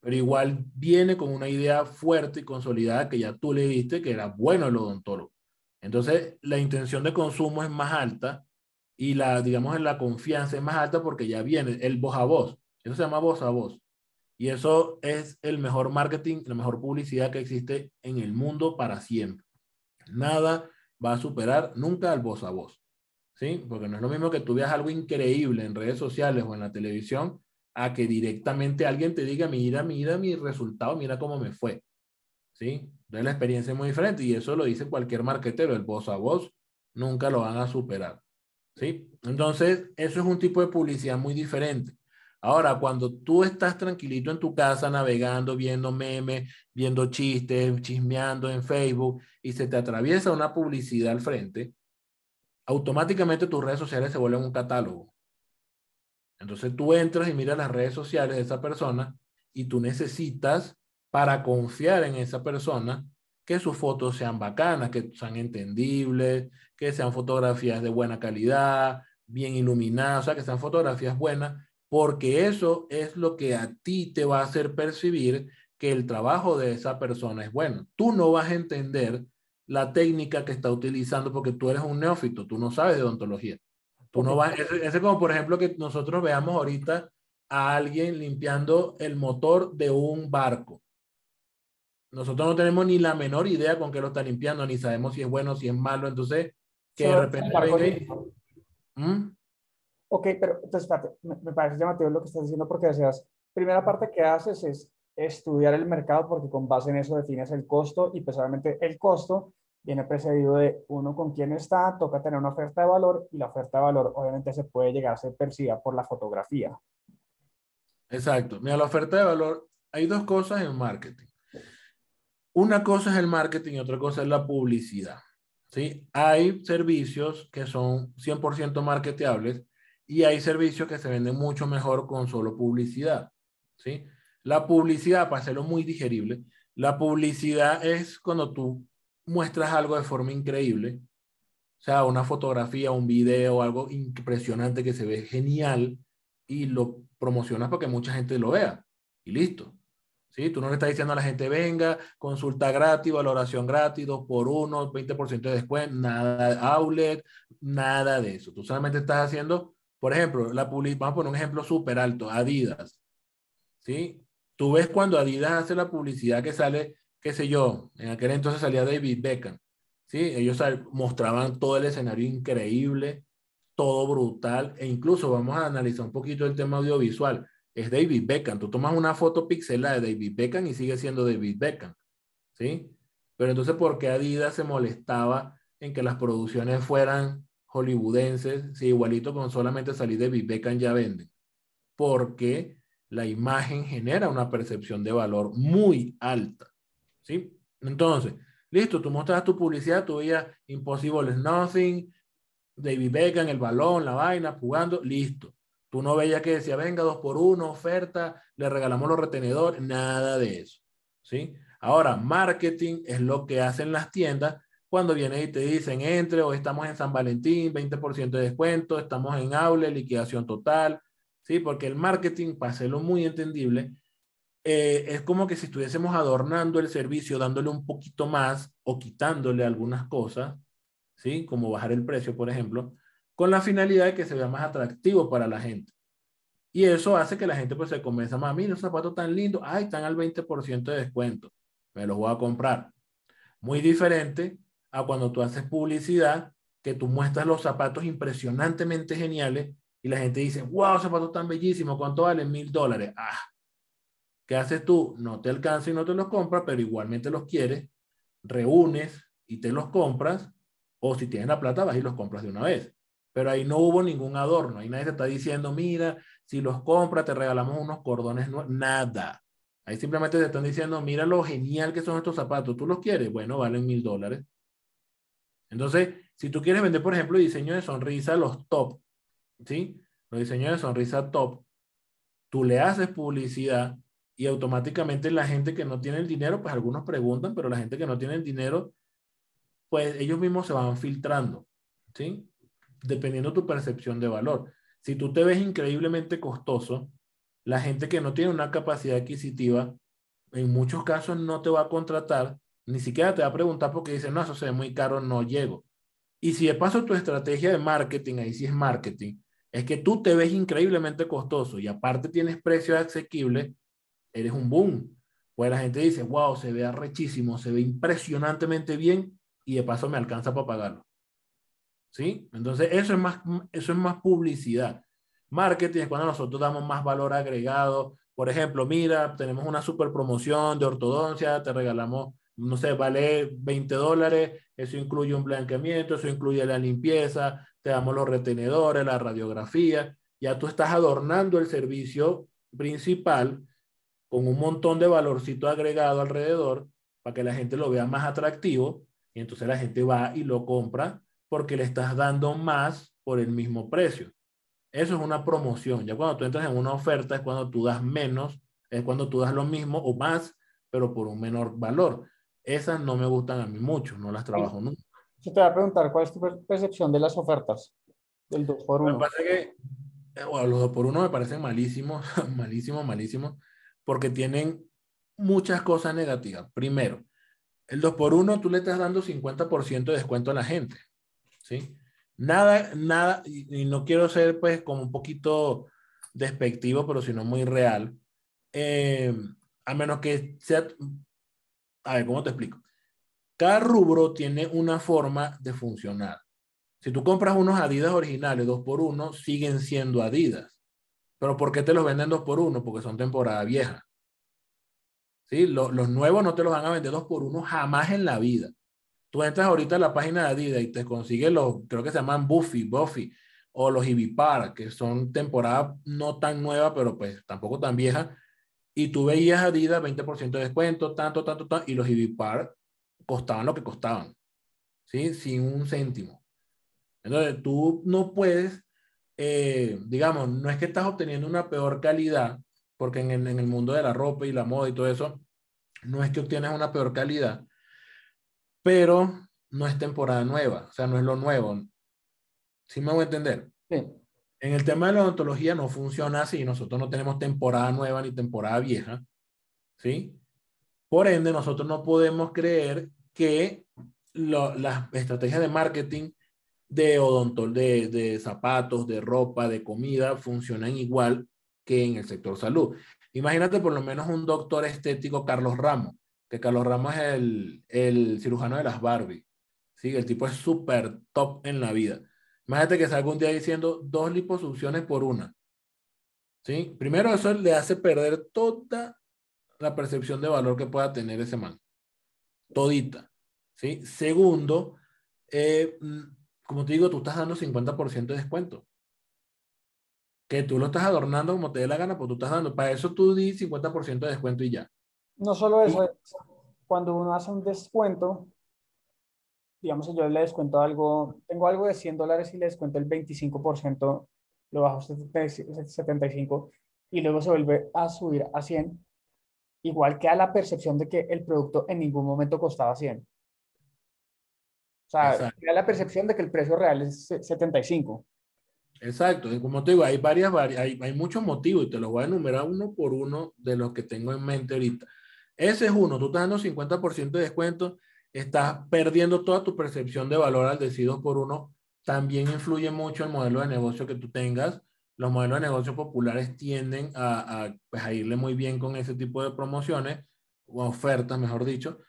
pero igual viene con una idea fuerte y consolidada que ya tú le diste que era bueno el odontólogo. Entonces, la intención de consumo es más alta y la, digamos, la confianza es más alta porque ya viene el voz a voz. Eso se llama voz a voz. Y eso es el mejor marketing, la mejor publicidad que existe en el mundo para siempre. Nada va a superar nunca al voz a voz. ¿Sí? Porque no es lo mismo que tú veas algo increíble en redes sociales o en la televisión a que directamente alguien te diga, mira, mira mi resultado, mira cómo me fue. ¿Sí? Entonces la experiencia es muy diferente y eso lo dice cualquier marketero, el voz a voz, nunca lo van a superar. ¿Sí? Entonces, eso es un tipo de publicidad muy diferente. Ahora, cuando tú estás tranquilito en tu casa navegando, viendo memes, viendo chistes, chismeando en Facebook y se te atraviesa una publicidad al frente, automáticamente tus redes sociales se vuelven un catálogo. Entonces tú entras y miras las redes sociales de esa persona y tú necesitas, para confiar en esa persona, que sus fotos sean bacanas, que sean entendibles, que sean fotografías de buena calidad, bien iluminadas, o sea, que sean fotografías buenas, porque eso es lo que a ti te va a hacer percibir que el trabajo de esa persona es bueno. Tú no vas a entender la técnica que está utilizando porque tú eres un neófito, tú no sabes de odontología. Tú no vas, ese, es como por ejemplo que nosotros veamos ahorita a alguien limpiando el motor de un barco. Nosotros no tenemos ni la menor idea con qué lo está limpiando, ni sabemos si es bueno, si es malo. Entonces, que de repente. Ok, pero entonces, me, me, parece llamativo lo que estás diciendo porque deseas, primera parte que haces es estudiar el mercado porque con base en eso defines el costo y personalmente el costo viene precedido de uno con quién está, toca tener una oferta de valor y la oferta de valor obviamente se puede llegar a ser percibida por la fotografía. Exacto. Mira, la oferta de valor, hay dos cosas en marketing. Una cosa es el marketing y otra cosa es la publicidad. ¿sí? Hay servicios que son 100% marketeables y hay servicios que se venden mucho mejor con solo publicidad. ¿sí? La publicidad, para hacerlo muy digerible, la publicidad es cuando tú muestras algo de forma increíble, o sea, una fotografía, un video, algo impresionante que se ve genial y lo promocionas para que mucha gente lo vea y listo. ¿Sí? Tú no le estás diciendo a la gente, venga, consulta gratis, valoración gratis, dos por uno, 20% de descuento, nada de outlet, nada de eso. Tú solamente estás haciendo, por ejemplo, la vamos a poner un ejemplo súper alto, Adidas. ¿Sí? Tú ves cuando Adidas hace la publicidad que sale qué sé yo, en aquel entonces salía David Beckham, ¿sí? Ellos mostraban todo el escenario increíble, todo brutal, e incluso vamos a analizar un poquito el tema audiovisual. Es David Beckham, tú tomas una foto pixelada de David Beckham y sigue siendo David Beckham, ¿sí? Pero entonces, ¿por qué Adidas se molestaba en que las producciones fueran hollywoodenses, si igualito con solamente salir David Beckham ya venden? Porque la imagen genera una percepción de valor muy alta. ¿sí? Entonces, listo, tú mostras tu publicidad, tu veías Impossible is Nothing, David Beckham, el balón, la vaina, jugando, listo. Tú no veías que decía, venga, dos por uno, oferta, le regalamos los retenedores, nada de eso, ¿sí? Ahora, marketing es lo que hacen las tiendas cuando vienen y te dicen, entre, o estamos en San Valentín, 20% de descuento, estamos en aula, liquidación total, ¿sí? Porque el marketing, para hacerlo muy entendible, eh, es como que si estuviésemos adornando el servicio, dándole un poquito más o quitándole algunas cosas, ¿sí? Como bajar el precio, por ejemplo, con la finalidad de que se vea más atractivo para la gente. Y eso hace que la gente pues se convenza más, mira, los zapatos tan lindos, ay, están al 20% de descuento, me los voy a comprar. Muy diferente a cuando tú haces publicidad, que tú muestras los zapatos impresionantemente geniales y la gente dice, wow, zapatos tan bellísimos, ¿cuánto valen? Mil dólares. Ah, ¿qué haces tú? No te alcanza y no te los compras, pero igualmente los quieres, reúnes y te los compras, o si tienes la plata, vas y los compras de una vez. Pero ahí no hubo ningún adorno, ahí nadie te está diciendo, mira, si los compras te regalamos unos cordones, no, nada. Ahí simplemente te están diciendo, mira lo genial que son estos zapatos, ¿tú los quieres? Bueno, valen mil dólares. Entonces, si tú quieres vender, por ejemplo, diseño de sonrisa, los top, ¿sí? Los diseños de sonrisa top, tú le haces publicidad y automáticamente la gente que no tiene el dinero, pues algunos preguntan, pero la gente que no tiene el dinero, pues ellos mismos se van filtrando, ¿sí? Dependiendo tu percepción de valor. Si tú te ves increíblemente costoso, la gente que no tiene una capacidad adquisitiva, en muchos casos no te va a contratar, ni siquiera te va a preguntar porque dice, no, eso se ve muy caro, no llego. Y si de paso tu estrategia de marketing, ahí sí es marketing, es que tú te ves increíblemente costoso y aparte tienes precios asequibles, eres un boom. Pues la gente dice, wow, se ve arrechísimo, se ve impresionantemente bien y de paso me alcanza para pagarlo. ¿Sí? Entonces, eso es más, eso es más publicidad. Marketing es cuando nosotros damos más valor agregado. Por ejemplo, mira, tenemos una super promoción de ortodoncia, te regalamos, no sé, vale 20 dólares, eso incluye un blanqueamiento, eso incluye la limpieza, te damos los retenedores, la radiografía, ya tú estás adornando el servicio principal con un montón de valorcito agregado alrededor para que la gente lo vea más atractivo y entonces la gente va y lo compra porque le estás dando más por el mismo precio. Eso es una promoción. Ya cuando tú entras en una oferta es cuando tú das menos, es cuando tú das lo mismo o más, pero por un menor valor. Esas no me gustan a mí mucho, no las trabajo nunca. Yo te voy a preguntar, ¿cuál es tu percepción de las ofertas del 2x1? Me parece que eh, los 2x1 me parecen malísimos, malísimos, malísimos, porque tienen muchas cosas negativas. Primero, el 2x1 tú le estás dando 50% de descuento a la gente, ¿sí? Nada, nada, y, no quiero ser pues como un poquito despectivo, pero sino muy real. Eh, a menos que sea, a ver, ¿cómo te explico? Cada rubro tiene una forma de funcionar. Si tú compras unos Adidas originales 2x1, siguen siendo Adidas. Pero ¿por qué te los venden dos por uno? Porque son temporada vieja. ¿Sí? Los, nuevos no te los van a vender dos por uno jamás en la vida. Tú entras ahorita a la página de Adidas y te consigues los, creo que se llaman Buffy, Buffy, o los Ibipar, que son temporada no tan nueva, pero pues tampoco tan vieja. Y tú veías Adidas 20% de descuento, tanto, tanto, tanto, y los Ibipar costaban lo que costaban, ¿sí? Sin un céntimo. Entonces, tú no puedes eh, digamos, no es que estás obteniendo una peor calidad, porque en el, en el mundo de la ropa y la moda y todo eso, no es que obtienes una peor calidad, pero no es temporada nueva, o sea, no es lo nuevo. ¿Sí me voy a entender? Sí. En el tema de la odontología no funciona así, nosotros no tenemos temporada nueva ni temporada vieja, ¿sí? Por ende, nosotros no podemos creer que las estrategias de marketing de odontol, de, de zapatos, de ropa, de comida, funcionan igual que en el sector salud. Imagínate por lo menos un doctor estético, Carlos Ramos, que Carlos Ramos es el, el cirujano de las Barbie. ¿sí? El tipo es súper top en la vida. Imagínate que salga un día diciendo dos liposucciones por una. ¿sí? Primero, eso le hace perder toda la percepción de valor que pueda tener ese man. Todita. ¿sí? Segundo, eh, como te digo, tú estás dando 50% de descuento. Que tú lo estás adornando como te dé la gana, pues tú estás dando. Para eso tú di 50% de descuento y ya. No solo eso, cuando uno hace un descuento, digamos yo le descuento algo, tengo algo de 100 dólares y le descuento el 25%, lo bajo a 75 y luego se vuelve a subir a 100, igual que a la percepción de que el producto en ningún momento costaba 100. O sea, era la percepción de que el precio real es 75. Exacto, como te digo, hay varias, hay, hay muchos motivos y te los voy a enumerar uno por uno de los que tengo en mente ahorita. Ese es uno, tú estás dando 50% de descuento, estás perdiendo toda tu percepción de valor al decir por uno. También influye mucho el modelo de negocio que tú tengas. Los modelos de negocio populares tienden a, a, pues, a irle muy bien con ese tipo de promociones o ofertas, mejor dicho,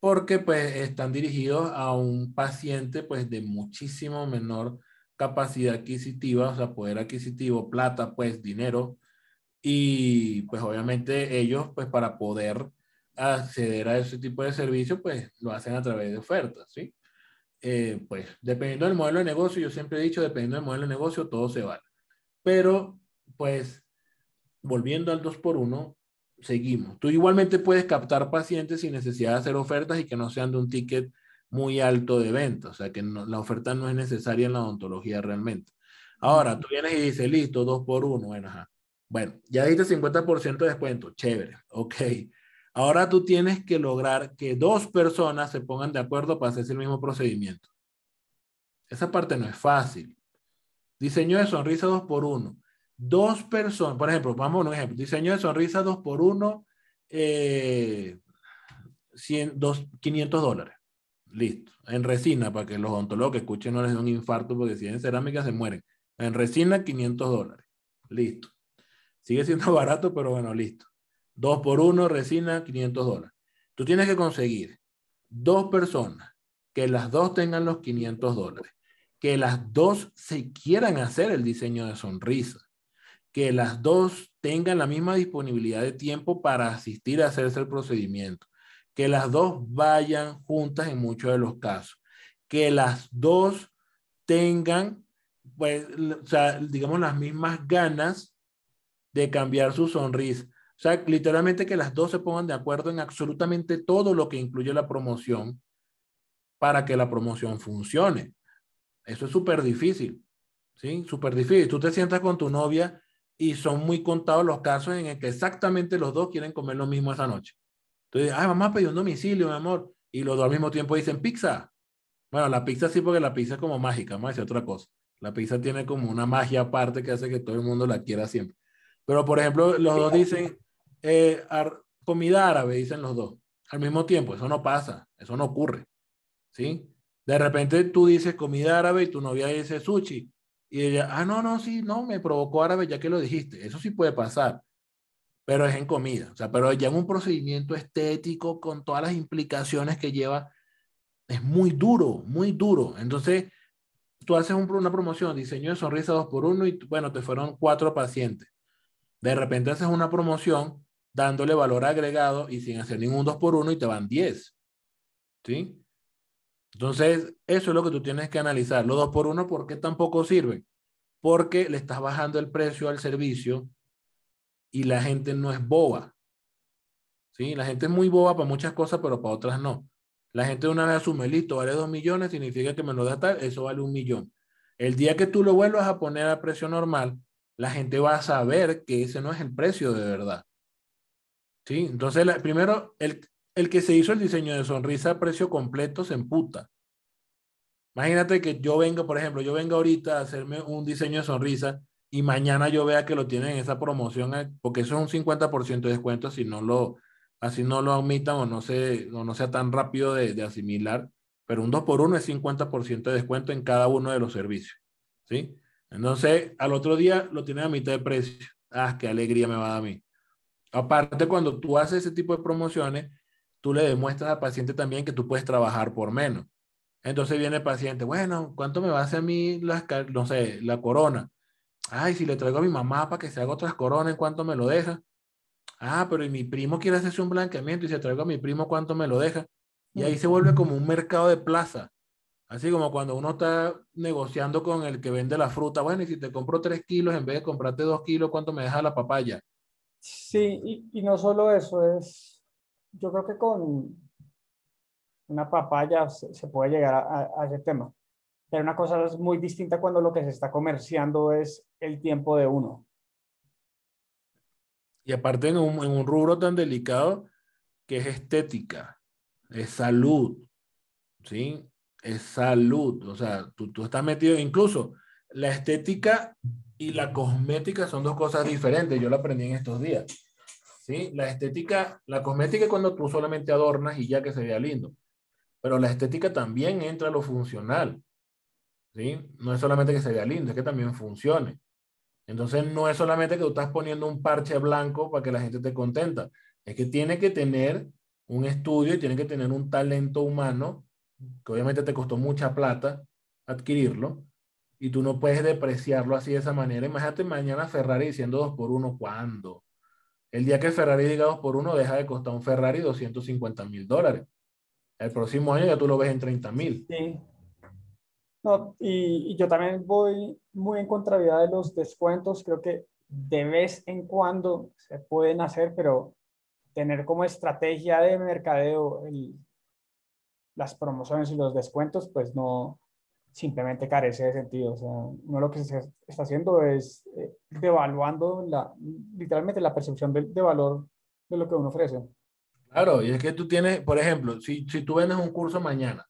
porque pues están dirigidos a un paciente pues de muchísimo menor capacidad adquisitiva, o sea, poder adquisitivo, plata, pues dinero, y pues obviamente ellos pues para poder acceder a ese tipo de servicio pues lo hacen a través de ofertas, ¿sí? Eh, pues dependiendo del modelo de negocio, yo siempre he dicho, dependiendo del modelo de negocio, todo se vale. Pero pues volviendo al 2 por 1 seguimos. Tú igualmente puedes captar pacientes sin necesidad de hacer ofertas y que no sean de un ticket muy alto de venta, o sea que la oferta no es necesaria en la odontología realmente. Ahora, tú vienes y dices, listo, dos por uno, bueno, ajá. Bueno, ya diste 50% de descuento, chévere, ok. Ahora tú tienes que lograr que dos personas se pongan de acuerdo para hacer el mismo procedimiento. Esa parte no es fácil. Diseño de sonrisa dos por uno. Dos personas, por ejemplo, vamos a un ejemplo. Diseño de sonrisa dos por uno, eh, 100, 500 dólares. Listo. En resina, para que los odontólogos que escuchen no les den un infarto, porque si en cerámica se mueren. En resina, 500 dólares. Listo. Sigue siendo barato, pero bueno, listo. Dos por uno, resina, 500 dólares. Tú tienes que conseguir dos personas que las dos tengan los 500 dólares, que las dos se quieran hacer el diseño de sonrisa, que las dos tengan la misma disponibilidad de tiempo para asistir a hacerse el procedimiento, que las dos vayan juntas en muchos de los casos, que las dos tengan, pues, digamos, las mismas ganas de cambiar su sonrisa. O sea, literalmente que las dos se pongan de acuerdo en absolutamente todo lo que incluye la promoción para que la promoción funcione. Eso es súper difícil, ¿sí? Súper difícil. Tú te sientas con tu novia y son muy contados los casos en el que exactamente los dos quieren comer lo mismo esa noche. Entonces, ay, vamos a pedir un domicilio, mi amor. Y los dos al mismo tiempo dicen pizza. Bueno, la pizza sí, porque la pizza es como mágica, vamos a decir otra cosa. La pizza tiene como una magia aparte que hace que todo el mundo la quiera siempre. Pero, por ejemplo, los dos dicen eh, comida árabe, dicen los dos. Al mismo tiempo, eso no pasa, eso no ocurre. ¿Sí? De repente tú dices comida árabe y tu novia dice sushi. Y ella, ah, no, no, sí, no, me provocó árabe ya que lo dijiste. Eso sí puede pasar pero es en comida. O sea, pero ya en un procedimiento estético con todas las implicaciones que lleva, es muy duro, muy duro. Entonces, tú haces una promoción, diseño de sonrisa 2 por 1 y bueno, te fueron cuatro pacientes. De repente haces una promoción dándole valor agregado y sin hacer ningún 2 por 1 y te van 10. ¿Sí? Entonces, eso es lo que tú tienes que analizar. Los 2 por 1 ¿por qué tampoco sirven? Porque le estás bajando el precio al servicio y la gente no es boba. ¿Sí? La gente es muy boba para muchas cosas, pero para otras no. La gente una vez asume, listo, vale dos millones, significa que me lo da tal, eso vale un millón. El día que tú lo vuelvas a poner a precio normal, la gente va a saber que ese no es el precio de verdad. ¿Sí? Entonces, primero, el, el que se hizo el diseño de sonrisa a precio completo se emputa. Imagínate que yo venga, por ejemplo, yo venga ahorita a hacerme un diseño de sonrisa y mañana yo vea que lo tienen en esa promoción, eh, porque eso es un 50% de descuento, si no lo, así no lo admitan o no, se, o no sea tan rápido de, asimilar, pero un 2 por 1 es 50% de descuento en cada uno de los servicios, ¿sí? Entonces, al otro día lo tienen a mitad de precio. Ah, qué alegría me va a dar a mí. Aparte, cuando tú haces ese tipo de promociones, tú le demuestras al paciente también que tú puedes trabajar por menos. Entonces viene el paciente, bueno, ¿cuánto me va a hacer a mí, la, no sé, la corona? Ay, si le traigo a mi mamá para que se haga otras coronas, ¿en cuánto me lo deja? Ah, pero y mi primo quiere hacerse un blanqueamiento y si traigo a mi primo, ¿cuánto me lo deja? Y ahí se vuelve como un mercado de plaza. Así como cuando uno está negociando con el que vende la fruta. Bueno, y si te compro tres kilos en vez de comprarte dos kilos, ¿cuánto me deja la papaya? Sí, y, no solo eso, es, yo creo que con una papaya se, se puede llegar a, a, ese tema. Pero una cosa es muy distinta cuando lo que se está comerciando es el tiempo de uno. Y aparte en un, en un rubro tan delicado que es estética, es salud, ¿sí? Es salud. O sea, tú, tú estás metido, incluso la estética y la cosmética son dos cosas diferentes. Yo lo aprendí en estos días. ¿sí? La estética, la cosmética es cuando tú solamente adornas y ya que se vea lindo. Pero la estética también entra a lo funcional. ¿sí? No es solamente que se vea lindo, es que también funcione. Entonces no es solamente que tú estás poniendo un parche blanco para que la gente te contenta. Es que tiene que tener un estudio y tiene que tener un talento humano, que obviamente te costó mucha plata adquirirlo, y tú no puedes depreciarlo así de esa manera. Imagínate mañana Ferrari diciendo 2 por 1 ¿cuándo? El día que Ferrari diga 2 por 1 deja de costar un Ferrari 250 mil dólares. El próximo año ya tú lo ves en 30 mil. Sí. No, y, yo también voy muy en contrariedad de los descuentos. Creo que de vez en cuando se pueden hacer, pero tener como estrategia de mercadeo el, las promociones y los descuentos, pues no, simplemente carece de sentido. O sea, uno lo que se está haciendo es eh, devaluando la, literalmente la percepción de, de, valor de lo que uno ofrece. Claro, y es que tú tienes, por ejemplo, si, si tú vendes un curso mañana,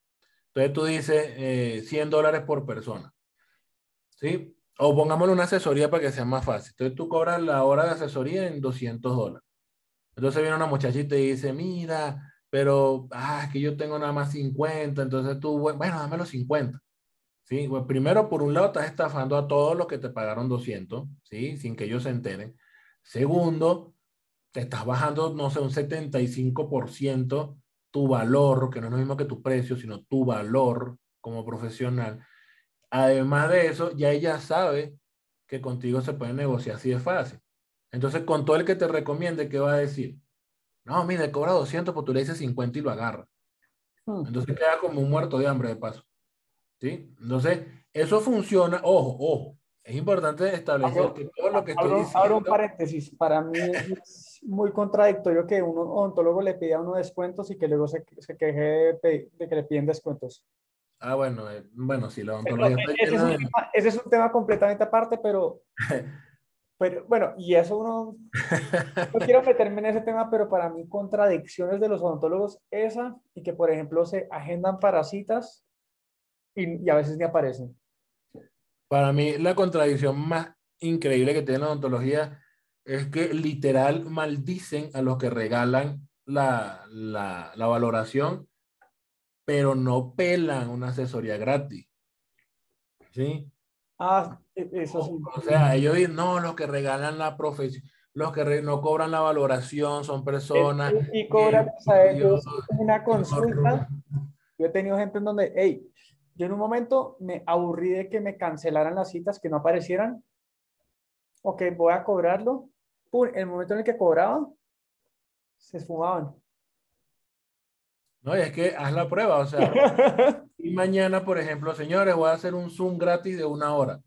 entonces tú dices eh, 100 dólares por persona, ¿sí? O pongámosle una asesoría para que sea más fácil. Entonces tú cobras la hora de asesoría en 200 dólares. Entonces viene una muchachita y dice, mira, pero, ah, es que yo tengo nada más 50, entonces tú, bueno, dame los 50. ¿Sí? Primero, por un lado, estás estafando a todos los que te pagaron 200, ¿sí? Sin que ellos se enteren. Segundo, te estás bajando, no sé, un 75% tu valor, que no es lo mismo que tu precio, sino tu valor como profesional. Además de eso, ya ella sabe que contigo se puede negociar así de fácil. Entonces, con todo el que te recomiende, ¿qué va a decir? No, mire, cobra 200, pues tú le dices 50 y lo agarra. Hmm. Entonces queda como un muerto de hambre de paso. ¿Sí? Entonces, eso funciona, ojo, ojo, es importante establecer abro, que todo lo que estoy abro, diciendo... Abro un paréntesis, para mí es muy contradictorio que un odontólogo le pida a uno descuentos y que luego se, se queje de, de, que le piden descuentos. Ah, bueno, eh, bueno, sí, la odontología... Pero, ese, es un tema, ese es un tema completamente aparte, pero... Pero bueno, y eso uno, no quiero meterme en ese tema, pero para mí contradicciones de los odontólogos, esa y que por ejemplo se agendan para citas y, y, a veces ni aparecen. Para mí la contradicción más increíble que tiene la odontología es que literal maldicen a los que regalan la, la, la valoración, pero no pelan una asesoría gratis. ¿Sí? Ah, eso sí. O sea, ellos dicen, no, los que regalan la profesión, los que re, no cobran la valoración son personas. Y, y cobran, o sea, ellos, una consulta. Yo he tenido gente en donde, hey, yo en un momento me aburrí de que me cancelaran las citas, que no aparecieran. Ok, voy a cobrarlo. Pum, el momento en el que cobraba, se esfumaban. No, y es que haz la prueba, o sea, y mañana, por ejemplo, señores, voy a hacer un Zoom gratis de una hora.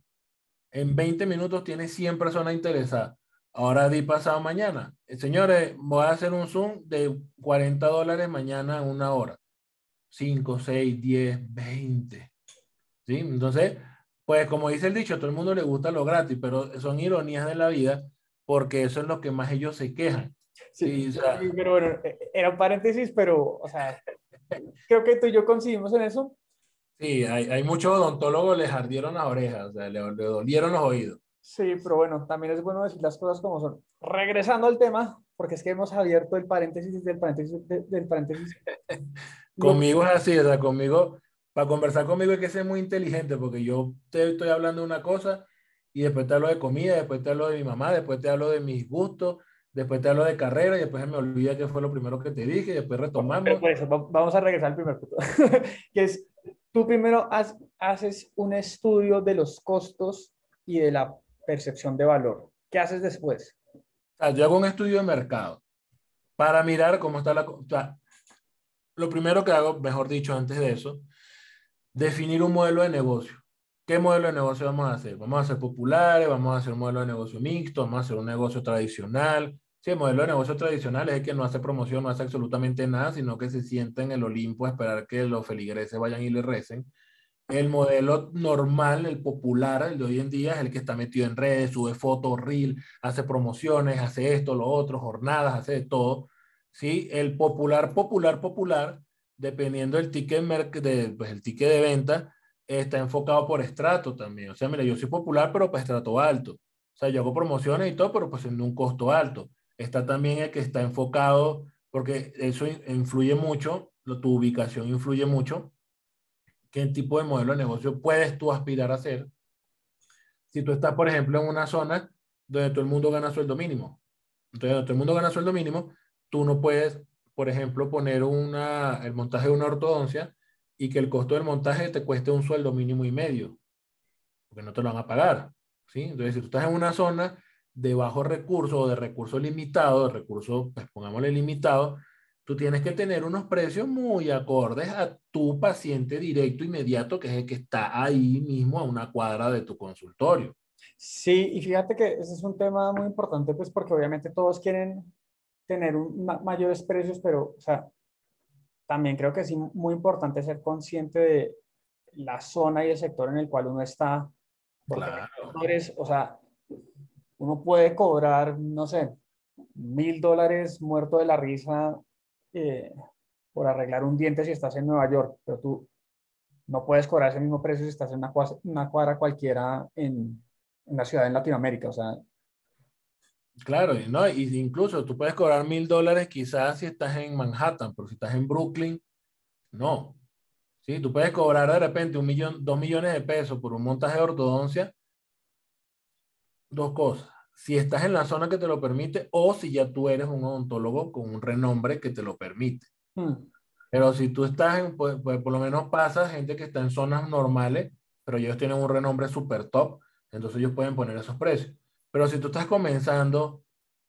En 20 minutos tiene 100 personas interesadas. Ahora di pasado mañana. Eh, señores, voy a hacer un Zoom de 40 dólares mañana en una hora. 5, 6, 10, 20. ¿Sí? Entonces, pues como dice el dicho, a todo el mundo le gusta lo gratis, pero son ironías de la vida porque eso es lo que más ellos se quejan. Sí, o sea, pero bueno, e, era un paréntesis, pero, o sea, creo que tú y yo coincidimos en eso. Sí, hay, hay muchos odontólogos les ardieron las orejas, o sea, le, le, dolieron los oídos. Sí, pero bueno, también es bueno decir las cosas como son. Regresando al tema, porque es que hemos abierto el paréntesis del paréntesis del paréntesis. conmigo es así, o sea, conmigo, para conversar conmigo hay que ser muy inteligente, porque yo te estoy hablando de una cosa y después te hablo de comida, después te hablo de mi mamá, después te hablo de mis gustos, después te hablo de carrera y después me olvida que fue lo primero que te dije y después retomamos. Por eso, vamos a regresar al primer punto, que es, tú primero has, haces un estudio de los costos y de la percepción de valor. ¿Qué haces después? Sea, yo hago un estudio de mercado para mirar cómo está la... O sea, lo primero que hago, mejor dicho, antes de eso, definir un modelo de negocio. ¿Qué modelo de negocio vamos a hacer? Vamos a hacer populares, vamos a hacer un modelo de negocio mixto, vamos a hacer un negocio tradicional. Sí, el modelo de negocio tradicional es el que no hace promoción, no hace absolutamente nada, sino que se sienta en el Olimpo a esperar que los feligreses vayan y le recen. El modelo normal, el popular, el de hoy en día, es el que está metido en redes, sube fotos, reel, hace promociones, hace esto, lo otro, jornadas, hace de todo. ¿sí? El popular, popular, popular, dependiendo del ticket, de, pues, el ticket de venta, está enfocado por estrato también. O sea, mira, yo soy popular, pero para estrato alto. O sea, yo hago promociones y todo, pero pues en un costo alto. Está también el que está enfocado, porque eso influye mucho, tu ubicación influye mucho, qué tipo de modelo de negocio puedes tú aspirar a hacer. Si tú estás, por ejemplo, en una zona donde todo el mundo gana sueldo mínimo, entonces donde todo el mundo gana sueldo mínimo, tú no puedes, por ejemplo, poner una, el montaje de una ortodoncia y que el costo del montaje te cueste un sueldo mínimo y medio, porque no te lo van a pagar. ¿sí? Entonces, si tú estás en una zona de bajo recurso o de recurso limitado, de recurso, pues pongámosle limitado, tú tienes que tener unos precios muy acordes a tu paciente directo inmediato, que es el que está ahí mismo a una cuadra de tu consultorio. Sí, y fíjate que ese es un tema muy importante, pues porque obviamente todos quieren tener mayores precios, pero, o sea, también creo que es muy importante ser consciente de la zona y el sector en el cual uno está. claro. o sea, uno puede cobrar, no sé, mil dólares muerto de la risa eh, por arreglar un diente si estás en Nueva York, pero tú no puedes cobrar ese mismo precio si estás en una, cuadra cualquiera en, en la ciudad en Latinoamérica. O sea, Claro, ¿no? Y incluso tú puedes cobrar mil dólares quizás si estás en Manhattan, pero si estás en Brooklyn, no. ¿Sí? Tú puedes cobrar de repente un millón, dos millones de pesos por un montaje de ortodoncia. Dos cosas. Si estás en la zona que te lo permite o si ya tú eres un odontólogo con un renombre que te lo permite. Hmm. Pero si tú estás en, pues, pues, por lo menos pasa gente que está en zonas normales, pero ellos tienen un renombre súper top, entonces ellos pueden poner esos precios. Pero si tú estás comenzando,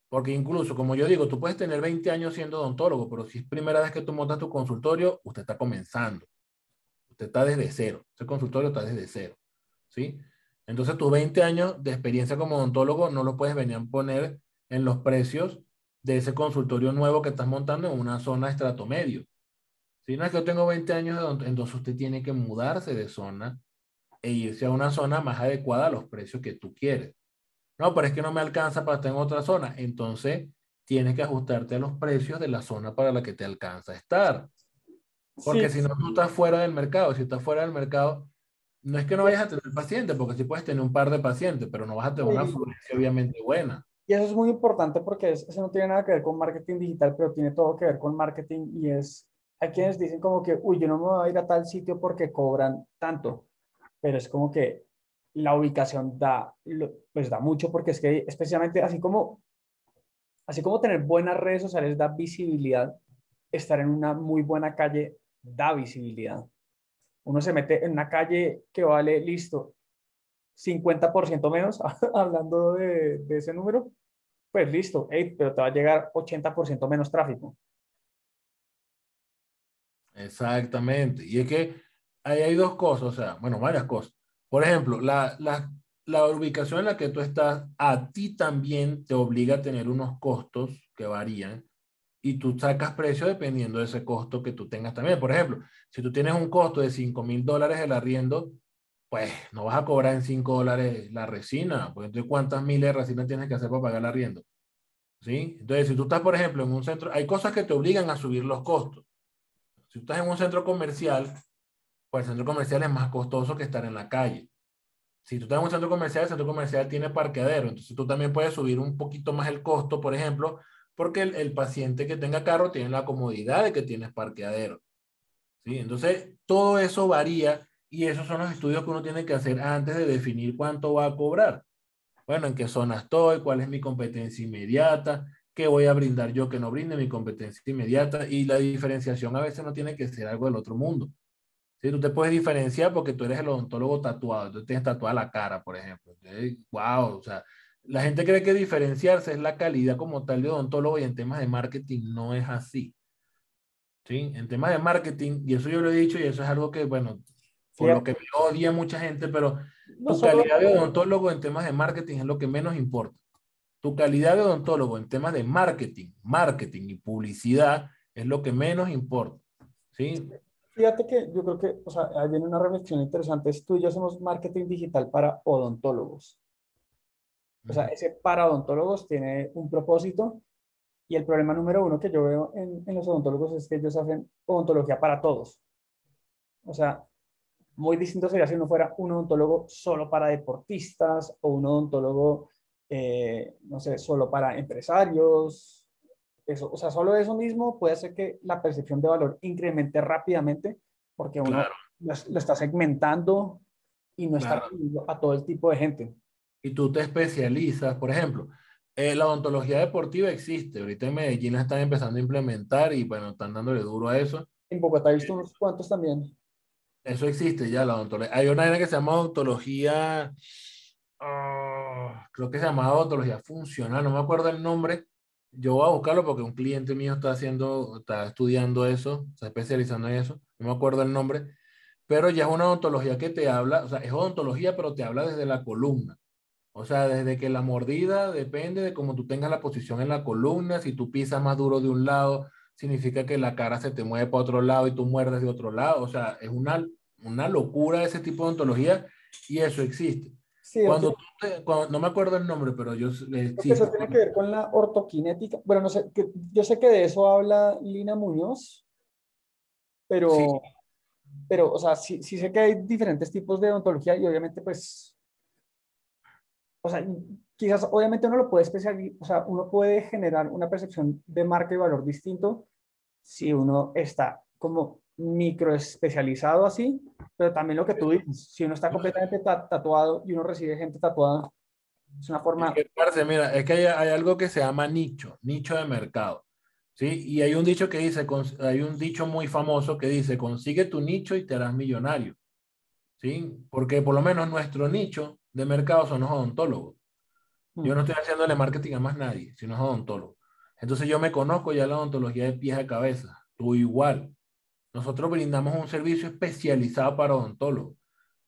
porque incluso, como yo digo, tú puedes tener 20 años siendo odontólogo, pero si es primera vez que tú montas tu consultorio, usted está comenzando. Usted está desde cero. Ese consultorio está desde cero. ¿Sí? Entonces, tus 20 años de experiencia como odontólogo no lo puedes venir a poner en los precios de ese consultorio nuevo que estás montando en una zona estrato medio. Si no es que yo tengo 20 años de entonces usted tiene que mudarse de zona e irse a una zona más adecuada a los precios que tú quieres. No, pero es que no me alcanza para estar en otra zona. Entonces, tienes que ajustarte a los precios de la zona para la que te alcanza estar. Porque si no, tú estás fuera del mercado. Si estás fuera del mercado, no es que no vayas a tener pacientes, porque sí puedes tener un par de pacientes, pero no vas a tener una fluencia obviamente buena. Y eso es muy importante porque eso no tiene nada que ver con marketing digital, pero tiene todo que ver con marketing y es, hay quienes dicen como que, uy, yo no me voy a ir a tal sitio porque cobran tanto, pero es como que la ubicación da, pues da mucho porque es que especialmente así como, así como tener buenas redes sociales da visibilidad, estar en una muy buena calle da visibilidad. Uno se mete en una calle que vale, listo, 50% menos, hablando de, ese número, pues listo, pero te va a llegar 80% menos tráfico. Exactamente. Y es que ahí hay dos cosas, o sea, bueno, varias cosas. Por ejemplo, la, la, la ubicación en la que tú estás a ti también te obliga a tener unos costos que varían y tú sacas precio dependiendo de ese costo que tú tengas también. Por ejemplo, si tú tienes un costo de 5 mil dólares el arriendo, pues no vas a cobrar en 5 dólares la resina, pues entonces cuántas miles de resina tienes que hacer para pagar el arriendo. ¿Sí? Entonces, si tú estás, por ejemplo, en un centro, hay cosas que te obligan a subir los costos. Si tú estás en un centro comercial, pues el centro comercial es más costoso que estar en la calle. Si tú estás en un centro comercial, el centro comercial tiene parqueadero, entonces tú también puedes subir un poquito más el costo, por ejemplo, porque el, paciente que tenga carro tiene la comodidad de que tienes parqueadero. ¿Sí? Entonces, todo eso varía y esos son los estudios que uno tiene que hacer antes de definir cuánto va a cobrar. Bueno, en qué zona estoy, cuál es mi competencia inmediata, qué voy a brindar yo que no brinde mi competencia inmediata y la diferenciación a veces no tiene que ser algo del otro mundo. Sí, tú te puedes diferenciar porque tú eres el odontólogo tatuado, tú tienes tatuada la cara, por ejemplo. wow, o sea, la gente cree que diferenciarse es la calidad como tal de odontólogo y en temas de marketing no es así. ¿Sí? En temas de marketing, y eso yo lo he dicho y eso es algo que, bueno, por lo que me odia mucha gente, pero tu calidad de odontólogo en temas de marketing es lo que menos importa. Tu calidad de odontólogo en temas de marketing, marketing y publicidad es lo que menos importa. ¿Sí? Fíjate que yo creo que, o sea, ahí viene una reflexión interesante. Es tú y yo hacemos marketing digital para odontólogos. O sea, ese para odontólogos tiene un propósito y el problema número uno que yo veo en, en los odontólogos es que ellos hacen odontología para todos. O sea, Muy distinto sería si uno fuera un odontólogo solo para deportistas o un odontólogo, eh, no sé, solo para empresarios. Eso, o sea, solo eso mismo puede hacer que la percepción de valor incremente rápidamente porque uno lo, está segmentando y no está a todo el tipo de gente. Y tú te especializas, por ejemplo, eh, la odontología deportiva existe. Ahorita en Medellín la están empezando a implementar y bueno, están dándole duro a eso. En Bogotá he visto unos cuantos también. Eso existe ya, la odontología. Hay una que se llama odontología, ah, creo que se llama odontología funcional, no me acuerdo el nombre. Yo voy a buscarlo porque un cliente mío está haciendo, está estudiando eso, está especializando en eso, no me acuerdo el nombre, pero ya es una odontología que te habla, o sea, es odontología, pero te habla desde la columna. O sea, desde que la mordida depende de cómo tú tengas la posición en la columna, si tú pisas más duro de un lado, significa que la cara se te mueve para otro lado y tú muerdes de otro lado. O sea, es una, una locura ese tipo de ontología y eso existe. Sí, cuando, no me acuerdo el nombre, pero yo... Eh, eso tiene que ver con la ortoquinética. Bueno, no sé, que, yo sé que de eso habla Lina Muñoz, pero, pero o sea, sí, sí sé que hay diferentes tipos de ontología y obviamente pues o sea, quizás obviamente uno lo puede especializar, o sea, uno puede generar una percepción de marca y valor distinto si uno está como micro especializado así, pero también lo que tú dices, si uno está completamente tatuado y uno recibe gente tatuada, es una forma... Es que, mira, es que hay, hay, algo que se llama nicho, nicho de mercado, ¿sí? Y hay un dicho que dice, hay un dicho muy famoso que dice, consigue tu nicho y te harás millonario, ¿sí? Porque por lo menos nuestro nicho de mercado son los odontólogos. Yo no estoy haciéndole marketing a más nadie, sino a odontólogos. Entonces yo me conozco ya la odontología de pies a cabeza. Tú igual. Nosotros brindamos un servicio especializado para odontólogos.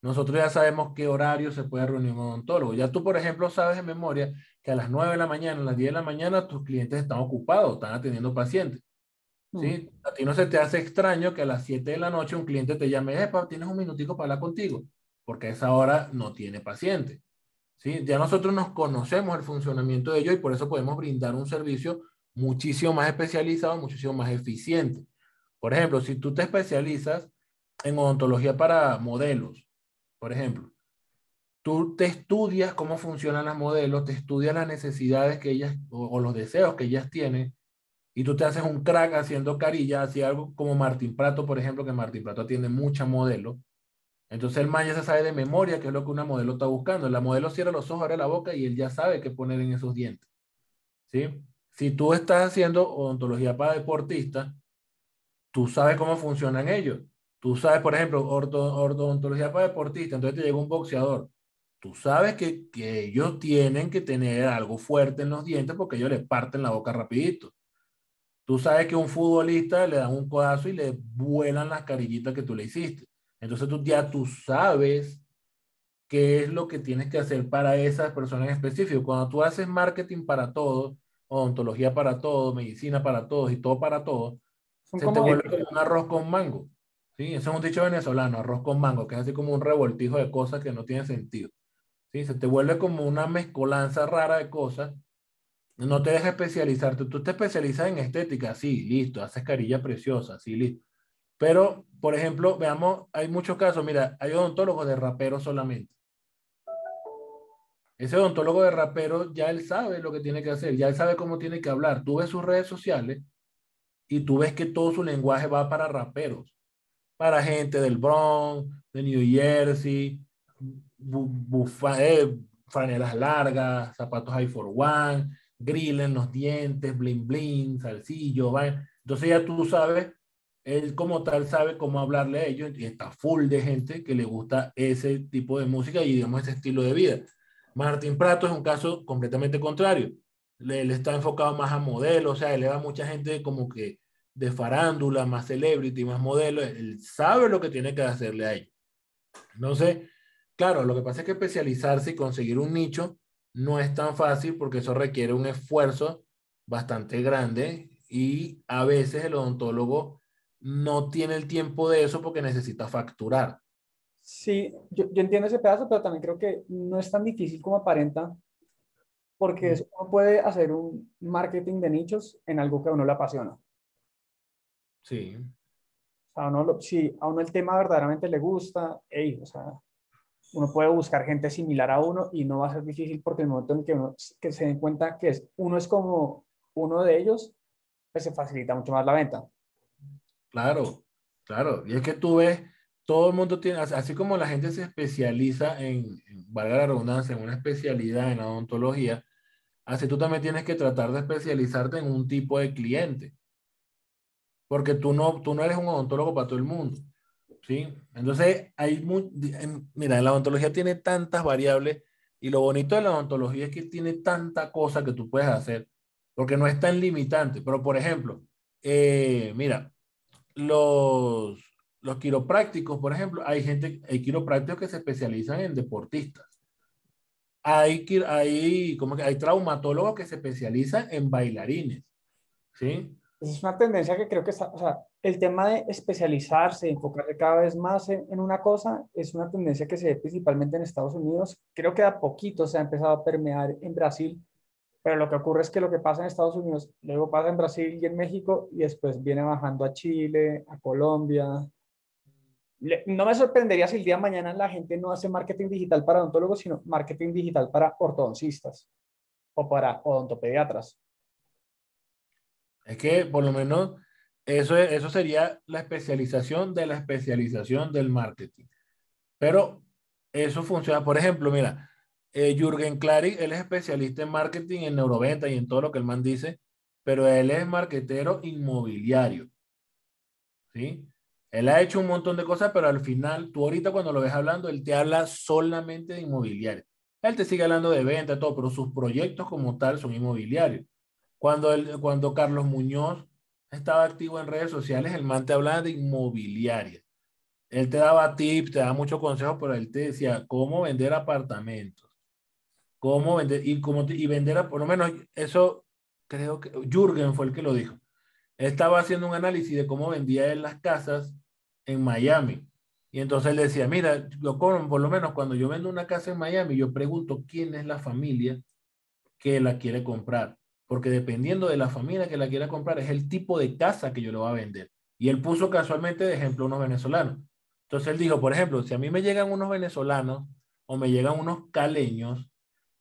Nosotros ya sabemos qué horario se puede reunir un odontólogo. Ya tú, por ejemplo, sabes de memoria que a las 9 de la mañana, a las 10 de la mañana, tus clientes están ocupados, están atendiendo pacientes. ¿sí? A ti no se te hace extraño que a las 7 de la noche un cliente te llame, Epa, tienes un minutico para hablar contigo porque a esa hora no tiene paciente. ¿sí? Ya nosotros nos conocemos el funcionamiento de ellos y por eso podemos brindar un servicio muchísimo más especializado, muchísimo más eficiente. Por ejemplo, si tú te especializas en odontología para modelos, por ejemplo, tú te estudias cómo funcionan las modelos, te estudias las necesidades que ellas o, los deseos que ellas tienen y tú te haces un crack haciendo carillas, así algo como Martín Prato, por ejemplo, que Martín Prato atiende mucha modelo entonces el man se sabe de memoria qué es lo que una modelo está buscando. La modelo cierra los ojos, abre la boca y él ya sabe qué poner en esos dientes. ¿Sí? Si tú estás haciendo odontología para deportistas, tú sabes cómo funcionan ellos. Tú sabes, por ejemplo, odontología para deportistas, entonces te llega un boxeador. Tú sabes que, que ellos tienen que tener algo fuerte en los dientes porque ellos le parten la boca rapidito. Tú sabes que un futbolista le dan un codazo y le vuelan las carillitas que tú le hiciste. Entonces tú ya tú sabes qué es lo que tienes que hacer para esas personas en específico. Cuando tú haces marketing para todos, odontología para todos, medicina para todos y todo para todos, se te vuelve como un arroz con mango. ¿sí? Eso es un dicho venezolano, arroz con mango, que es así como un revoltijo de cosas que no tienen sentido. ¿sí? Se te vuelve como una mezcolanza rara de cosas. No te deja especializarte. Tú te especializas en estética, sí, listo. Haces carilla preciosa, sí, listo. Pero, por ejemplo, veamos, hay muchos casos, mira, hay odontólogos de rapero solamente. Ese odontólogo de rapero ya él sabe lo que tiene que hacer, ya él sabe cómo tiene que hablar. Tú ves sus redes sociales y tú ves que todo su lenguaje va para raperos, para gente del Bronx, de New Jersey, eh, franelas largas, zapatos high for one, grill en los dientes, bling bling, salsillo, Entonces ya tú sabes él como tal sabe cómo hablarle a ellos y está full de gente que le gusta ese tipo de música y digamos ese estilo de vida. Martín Prato es un caso completamente contrario. Le, está enfocado más a modelos, o sea, él le da mucha gente como que de farándula, más celebrity, más modelo. Él sabe lo que tiene que hacerle a ellos. Entonces, claro, lo que pasa es que especializarse y conseguir un nicho no es tan fácil porque eso requiere un esfuerzo bastante grande y a veces el odontólogo no tiene el tiempo de eso porque necesita facturar. Sí, yo, entiendo ese pedazo, pero también creo que no es tan difícil como aparenta, porque uno puede hacer un marketing de nichos en algo que a uno le apasiona. Sí. O sea, uno si a uno el tema verdaderamente le gusta, hey, o sea, uno puede buscar gente similar a uno y no va a ser difícil porque el momento en que uno que se den cuenta que es, uno es como uno de ellos, pues se facilita mucho más la venta. Claro, claro. Y es que tú ves, todo el mundo tiene, así como la gente se especializa en, valga la redundancia, en una especialidad en odontología, así tú también tienes que tratar de especializarte en un tipo de cliente. Porque tú no, tú no eres un odontólogo para todo el mundo. ¿sí? Entonces, hay mira, la odontología tiene tantas variables y lo bonito de la odontología es que tiene tanta cosa que tú puedes hacer, porque no es tan limitante. Pero, por ejemplo, eh, mira, los, los quiroprácticos, por ejemplo, hay gente, hay quiroprácticos que se especializan en deportistas. Hay, hay, como que hay traumatólogos que se especializan en bailarines, ¿sí? Es una tendencia que creo que está, o sea, el tema de especializarse, enfocarse cada vez más en, una cosa, es una tendencia que se ve principalmente en Estados Unidos. Creo que a poquito se ha empezado a permear en Brasil, pero lo que ocurre es que lo que pasa en Estados Unidos, luego pasa en Brasil y en México, y después viene bajando a Chile, a Colombia. No me sorprendería si el día de mañana la gente no hace marketing digital para odontólogos, sino marketing digital para ortodoncistas o para odontopediatras. Es que por lo menos eso, eso sería la especialización de la especialización del marketing. Pero eso funciona. Por ejemplo, mira, eh, Jürgen Klarik, él es especialista en marketing, en neuroventa y en todo lo que el man dice, pero él es marketero inmobiliario. ¿Sí? Él ha hecho un montón de cosas, pero al final, tú ahorita cuando lo ves hablando, él te habla solamente de inmobiliario. Él te sigue hablando de venta, todo, pero sus proyectos como tal son inmobiliarios. Cuando, cuando Carlos Muñoz estaba activo en redes sociales, el man te hablaba de inmobiliaria. Él te daba tips, te daba muchos consejos, pero él te decía cómo vender apartamentos, cómo vender, y, cómo y vender, por lo menos eso creo que Jürgen fue el que lo dijo. Estaba haciendo un análisis de cómo vendía él las casas en Miami. Y entonces él decía, mira, yo por lo menos cuando yo vendo una casa en Miami, yo pregunto quién es la familia que la quiere comprar porque dependiendo de la familia que la quiera comprar, es el tipo de casa que yo le voy a vender. Y él puso casualmente de ejemplo unos venezolanos. Entonces él dijo, por ejemplo, si a mí me llegan unos venezolanos o me llegan unos caleños,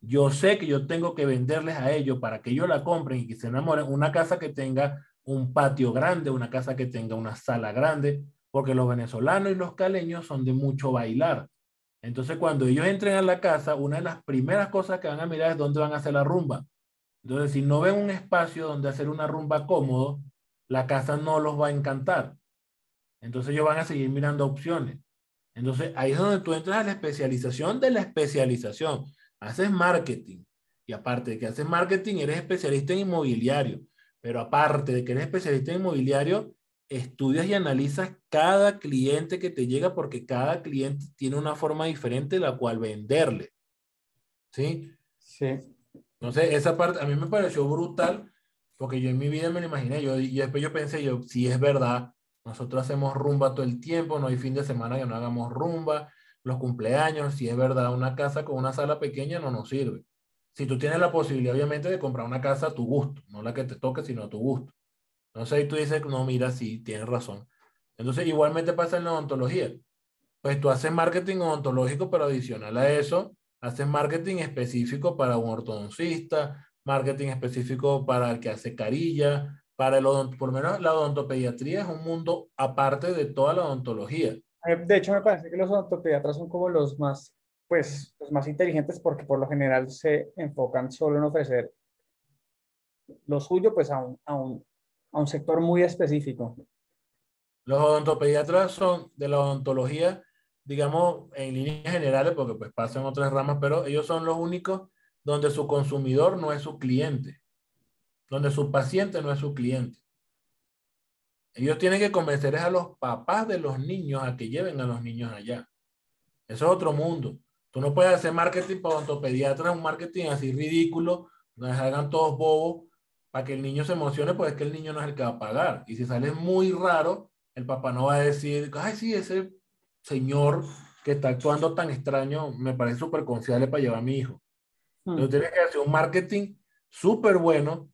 yo sé que yo tengo que venderles a ellos para que ellos la compren y que se enamoren una casa que tenga un patio grande, una casa que tenga una sala grande, porque los venezolanos y los caleños son de mucho bailar. Entonces, cuando ellos entren a la casa, una de las primeras cosas que van a mirar es dónde van a hacer la rumba. Entonces, si no ven un espacio donde hacer una rumba cómodo, la casa no los va a encantar. Entonces ellos van a seguir mirando opciones. Entonces ahí es donde tú entras a la especialización de la especialización. Haces marketing. Y aparte de que haces marketing, eres especialista en inmobiliario. Pero aparte de que eres especialista en inmobiliario, estudias y analizas cada cliente que te llega porque cada cliente tiene una forma diferente la cual venderle. ¿Sí? Sí. Entonces, esa parte a mí me pareció brutal, porque yo en mi vida me lo imaginé, yo, y después yo pensé, yo, si es verdad, nosotros hacemos rumba todo el tiempo, no hay fin de semana que no hagamos rumba, los cumpleaños, si es verdad, una casa con una sala pequeña no nos sirve. Si tú tienes la posibilidad, obviamente, de comprar una casa a tu gusto, no la que te toque, sino a tu gusto. Entonces ahí tú dices, no, mira, sí, tienes razón. Entonces, igualmente pasa en la odontología. Pues tú haces marketing odontológico, pero adicional a eso, Haces marketing específico para un ortodoncista, marketing específico para el que hace carilla, para el odont por lo menos la odontopediatría es un mundo aparte de toda la odontología. De hecho, me parece que los odontopediatras son como los más, pues, los más inteligentes porque por lo general se enfocan solo en ofrecer lo suyo, pues, a un, a un, a un sector muy específico. Los odontopediatras son de la odontología digamos, en líneas generales, porque pues pasan otras ramas, pero ellos son los únicos donde su consumidor no es su cliente, donde su paciente no es su cliente. Ellos tienen que convencer a los papás de los niños a que lleven a los niños allá. Eso es otro mundo. Tú no puedes hacer marketing para odontopediatras, un marketing así ridículo, donde hagan todos bobos para que el niño se emocione, pues es que el niño no es el que va a pagar. Y si sale muy raro, el papá no va a decir, ay, sí, ese señor que está actuando tan extraño me parece súper confiable para llevar a mi hijo. Hmm. Entonces tienes que hacer un marketing súper bueno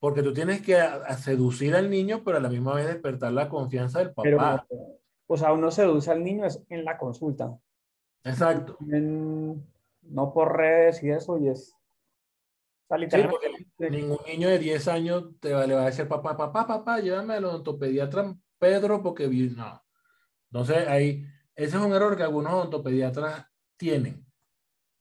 porque tú tienes que seducir al niño, pero a la misma vez despertar la confianza del papá. Pero, o sea, uno seduce al niño es en la consulta. Exacto. no por redes y eso, y es... Sí, porque ningún niño de 10 años te va, le va a decir, papá, papá, papá, llévame al odontopediatra Pedro porque no. Entonces, ahí, ese es un error que algunos odontopediatras tienen.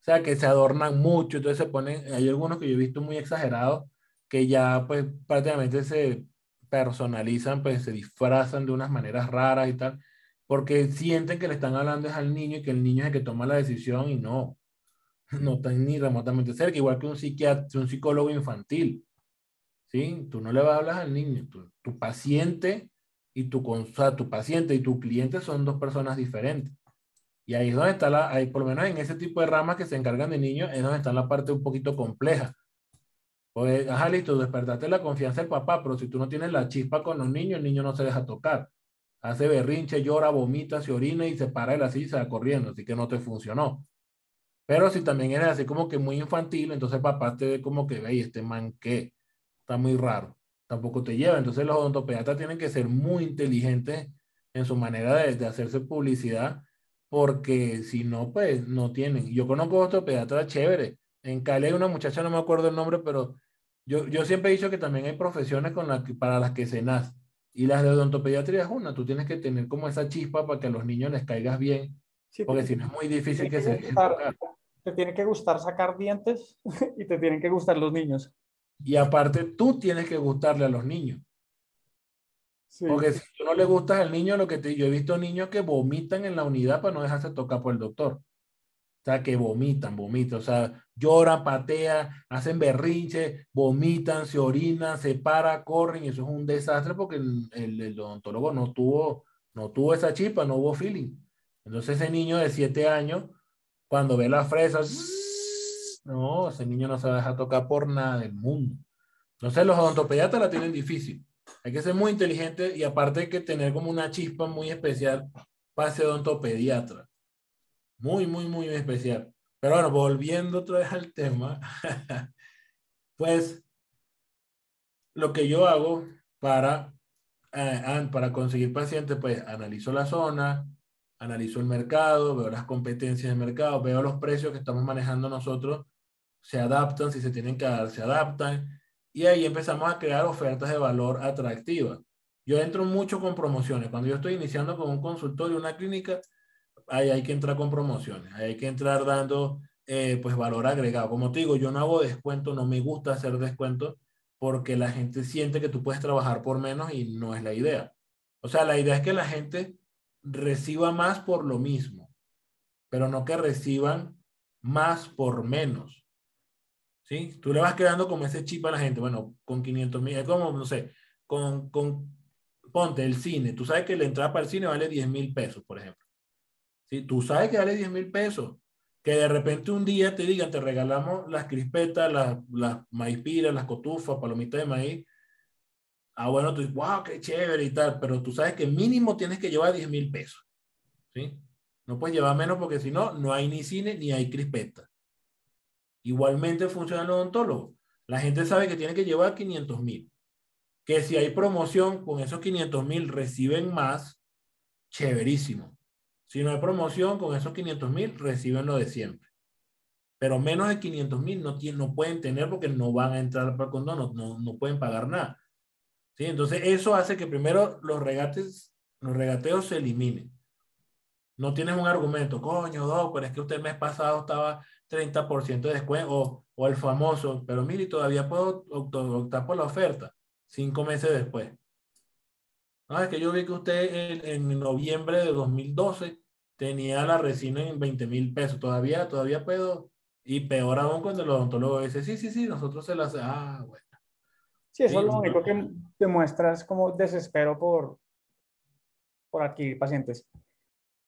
O sea, que se adornan mucho, entonces se ponen, hay algunos que yo he visto muy exagerados, que ya pues prácticamente se personalizan, pues se disfrazan de unas maneras raras y tal, porque sienten que le están hablando al niño y que el niño es el que toma la decisión y no, no están ni remotamente cerca, igual que un psiquiatra, un psicólogo infantil. ¿Sí? Tú no le vas a hablar al niño, tu, tu paciente y tu, o sea, tu paciente y tu cliente son dos personas diferentes. Y ahí es donde está la, ahí, por lo menos en ese tipo de ramas que se encargan de niños, es donde está la parte un poquito compleja. Pues, ajá, listo, despertaste la confianza del papá, pero si tú no tienes la chispa con los niños, el niño no se deja tocar. Hace berrinche, llora, vomita, se orina y se para de la silla y corriendo, así que no te funcionó. Pero si también eres así como que muy infantil, entonces papá te ve como que, ve, este man que está muy raro, tampoco te lleva. Entonces los odontopediatras tienen que ser muy inteligentes en su manera de, de hacerse publicidad, porque si no, pues no tienen. Yo conozco odontopediatras chévere. En Cali hay una muchacha, no me acuerdo el nombre, pero yo, yo siempre he dicho que también hay profesiones con las para las que se nace. Y las de odontopediatría es una. Tú tienes que tener como esa chispa para que a los niños les caigas bien. porque si no es muy difícil que, se... te tiene que gustar sacar dientes y te tienen que gustar los niños. Y aparte tú tienes que gustarle a los niños. Porque si tú no le gustas al niño, lo que te, yo he visto niños que vomitan en la unidad para no dejarse tocar por el doctor. O sea, que vomitan, vomitan, o sea, lloran, patean, hacen berrinche, vomitan, se orinan, se paran, corren, y eso es un desastre porque el, el, odontólogo no tuvo, no tuvo esa chispa, no hubo feeling. Entonces ese niño de siete años, cuando ve las fresas, no, ese niño no se va a dejar tocar por nada del mundo. Entonces los odontopediatras la tienen difícil. Hay que ser muy inteligente y aparte hay que tener como una chispa muy especial para ser odontopediatra. Muy, muy, muy especial. Pero bueno, volviendo otra vez al tema, pues lo que yo hago para, eh, para conseguir pacientes, pues analizo la zona, analizo el mercado, veo las competencias del mercado, veo los precios que estamos manejando nosotros, se adaptan, si se tienen que dar, se adaptan, y ahí empezamos a crear ofertas de valor atractivas. Yo entro mucho con promociones. Cuando yo estoy iniciando con un consultorio, una clínica, ahí hay que entrar con promociones, ahí hay que entrar dando eh, pues valor agregado. Como te digo, yo no hago descuento, no me gusta hacer descuento porque la gente siente que tú puedes trabajar por menos y no es la idea. O sea, la idea es que la gente reciba más por lo mismo, pero no que reciban más por menos. ¿Sí? Tú le vas quedando como ese chip a la gente. Bueno, con 500 mil, es como, no sé, con, con, ponte el cine. Tú sabes que la entrada para el cine vale 10 mil pesos, por ejemplo. ¿Sí? Tú sabes que vale 10 mil pesos. Que de repente un día te digan, te regalamos las crispetas, las, las maíz piras, las cotufas, palomitas de maíz. Ah, bueno, tú dices, wow, qué chévere y tal, pero tú sabes que mínimo tienes que llevar 10 mil pesos. ¿Sí? No puedes llevar menos porque si no, no hay ni cine ni hay crispetas. Igualmente funciona el odontólogo. La gente sabe que tiene que llevar 500 mil. Que si hay promoción con esos 500 mil reciben más, chéverísimo. Si no hay promoción, con esos 500 mil reciben lo de siempre. Pero menos de 500 mil no, no pueden tener porque no van a entrar para el condón, no, no, pueden pagar nada. ¿Sí? Entonces, eso hace que primero los regates, los regateos se eliminen. No tienes un argumento, coño, dos, pero es que usted el mes pasado estaba 30% de descuento, o, o, el famoso, pero mire, todavía puedo optar por la oferta, cinco meses después. No, es que yo vi que usted en, noviembre de 2012 tenía la resina en 20 mil pesos. Todavía, todavía puedo. Y peor aún cuando el odontólogo dice, sí, sí, sí, nosotros se las... Ah, bueno. Sí, eso es lo único que demuestra es como desespero por, por adquirir pacientes.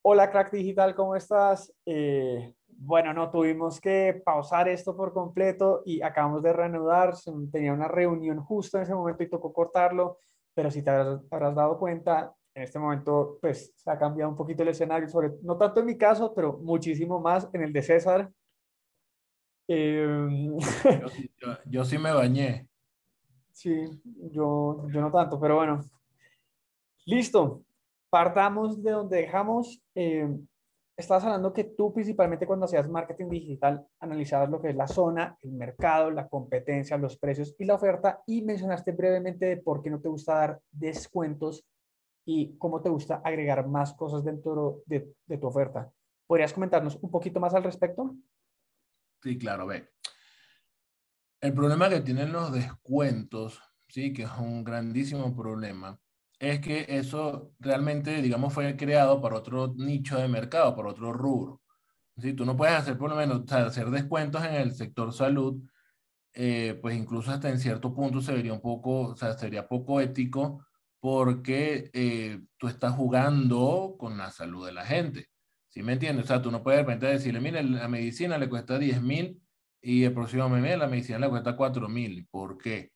Hola, Crack Digital, ¿cómo estás? Eh, bueno, no, tuvimos que pausar esto por completo y acabamos de reanudar. Tenía una reunión justo en ese momento y tocó cortarlo pero si te habrás, dado cuenta, en este momento pues se ha cambiado un poquito el escenario, sobre, no tanto en mi caso, pero muchísimo más en el de César. Em, yo, sí, me bañé. Sí, yo, yo no tanto, pero bueno. Listo. Partamos de donde dejamos. Eh, estabas hablando que tú principalmente cuando hacías marketing digital analizabas lo que es la zona, el mercado, la competencia, los precios y la oferta y mencionaste brevemente de por qué no te gusta dar descuentos y cómo te gusta agregar más cosas dentro de, de tu oferta. ¿Podrías comentarnos un poquito más al respecto? Sí, claro, ve. El problema que tienen los descuentos, sí, que es un grandísimo problema, es que eso realmente, digamos, fue creado para otro nicho de mercado, para otro rubro. Si tú no puedes hacer, por lo menos, hacer descuentos en el sector salud, eh, pues incluso hasta en cierto punto se vería un poco, o sea, sería poco ético porque eh, tú estás jugando con la salud de la gente. ¿Sí me entiendes? O sea, tú no puedes de repente decirle, mire, la medicina le cuesta 10 mil y el próximo mes la medicina le cuesta 4 mil. ¿Por qué?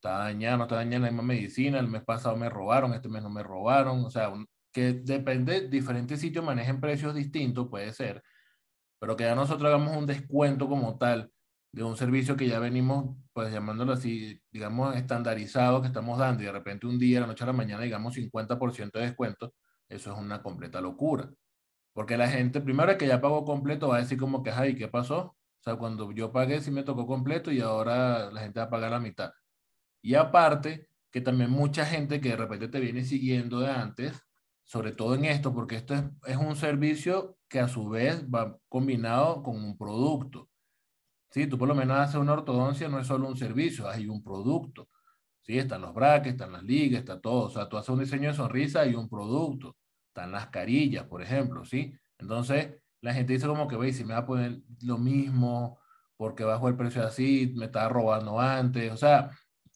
Está dañada, no está dañada la misma medicina, el mes pasado me robaron, este mes no me robaron. O sea, que depende, diferentes sitios manejen precios distintos, puede ser, pero que ya nosotros hagamos un descuento como tal de un servicio que ya venimos, pues llamándolo así, digamos, estandarizado que estamos dando y de repente un día, de la noche a la mañana, digamos 50% de descuento, eso es una completa locura. Porque la gente, primero que ya pagó completo, va a decir como que, ay, ¿qué pasó? O sea, cuando yo pagué sí me tocó completo y ahora la gente va a pagar la mitad. Y aparte, que también mucha gente que de repente te viene siguiendo de antes, sobre todo en esto, porque esto es, es un servicio que a su vez va combinado con un producto. Sí, tú por lo menos haces una ortodoncia, no es solo un servicio, hay un producto. Sí, están los brackets, están las ligas, está todo. O sea, tú haces un diseño de sonrisa y un producto. Están las carillas, por ejemplo, ¿sí? Entonces, la gente dice como que, ve, si me va a poner lo mismo, porque bajo el precio así, me estaba robando antes. O sea,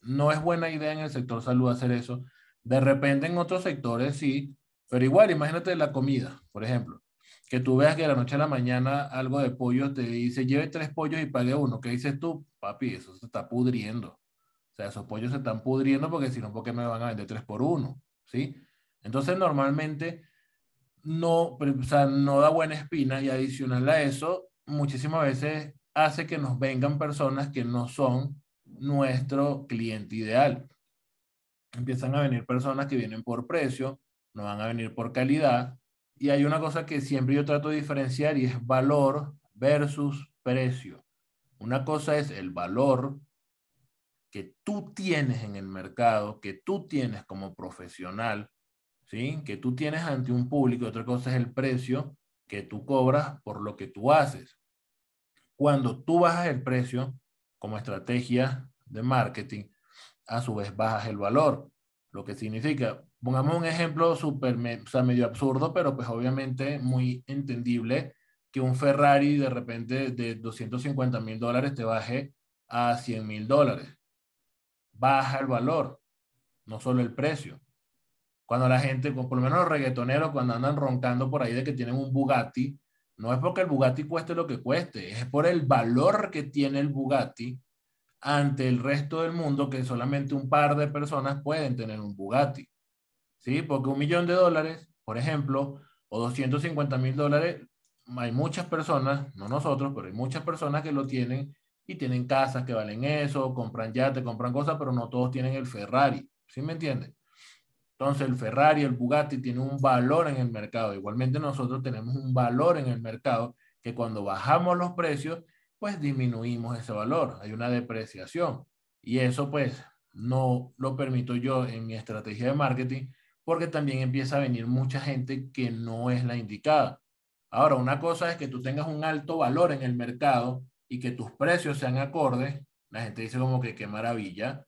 no es buena idea en el sector salud hacer eso. De repente en otros sectores sí, pero igual, imagínate la comida, por ejemplo que tú veas que de la noche a la mañana algo de pollo te dice, lleve tres pollos y pague uno. ¿Qué dices tú? Papi, eso se está pudriendo. O sea, esos pollos se están pudriendo porque si no, ¿por qué me van a vender tres por uno? ¿Sí? Entonces, normalmente no, o sea, no da buena espina y adicional a eso, muchísimas veces hace que nos vengan personas que no son nuestro cliente ideal. Empiezan a venir personas que vienen por precio, no van a venir por calidad y hay una cosa que siempre yo trato de diferenciar y es valor versus precio. Una cosa es el valor que tú tienes en el mercado, que tú tienes como profesional, ¿sí? que tú tienes ante un público. Otra cosa es el precio que tú cobras por lo que tú haces. Cuando tú bajas el precio como estrategia de marketing, a su vez bajas el valor, lo que significa, Pongamos un ejemplo súper, o sea, medio absurdo, pero pues obviamente muy entendible, que un Ferrari de repente de 250 mil dólares te baje a 100 mil dólares. Baja el valor, no solo el precio. Cuando la gente, por lo menos los reggaetoneros, cuando andan roncando por ahí de que tienen un Bugatti, no es porque el Bugatti cueste lo que cueste, es por el valor que tiene el Bugatti ante el resto del mundo, que solamente un par de personas pueden tener un Bugatti. ¿sí? Porque un millón de dólares, por ejemplo, o 250 mil dólares, hay muchas personas, no nosotros, pero hay muchas personas que lo tienen y tienen casas que valen eso, compran yates, compran cosas, pero no todos tienen el Ferrari, ¿sí me entienden? Entonces el Ferrari, el Bugatti tienen un valor en el mercado. Igualmente nosotros tenemos un valor en el mercado que cuando bajamos los precios, pues disminuimos ese valor. Hay una depreciación. Y eso pues no lo permito yo en mi estrategia de marketing porque también empieza a venir mucha gente que no es la indicada. Ahora, una cosa es que tú tengas un alto valor en el mercado y que tus precios sean acordes. La gente dice como que qué maravilla,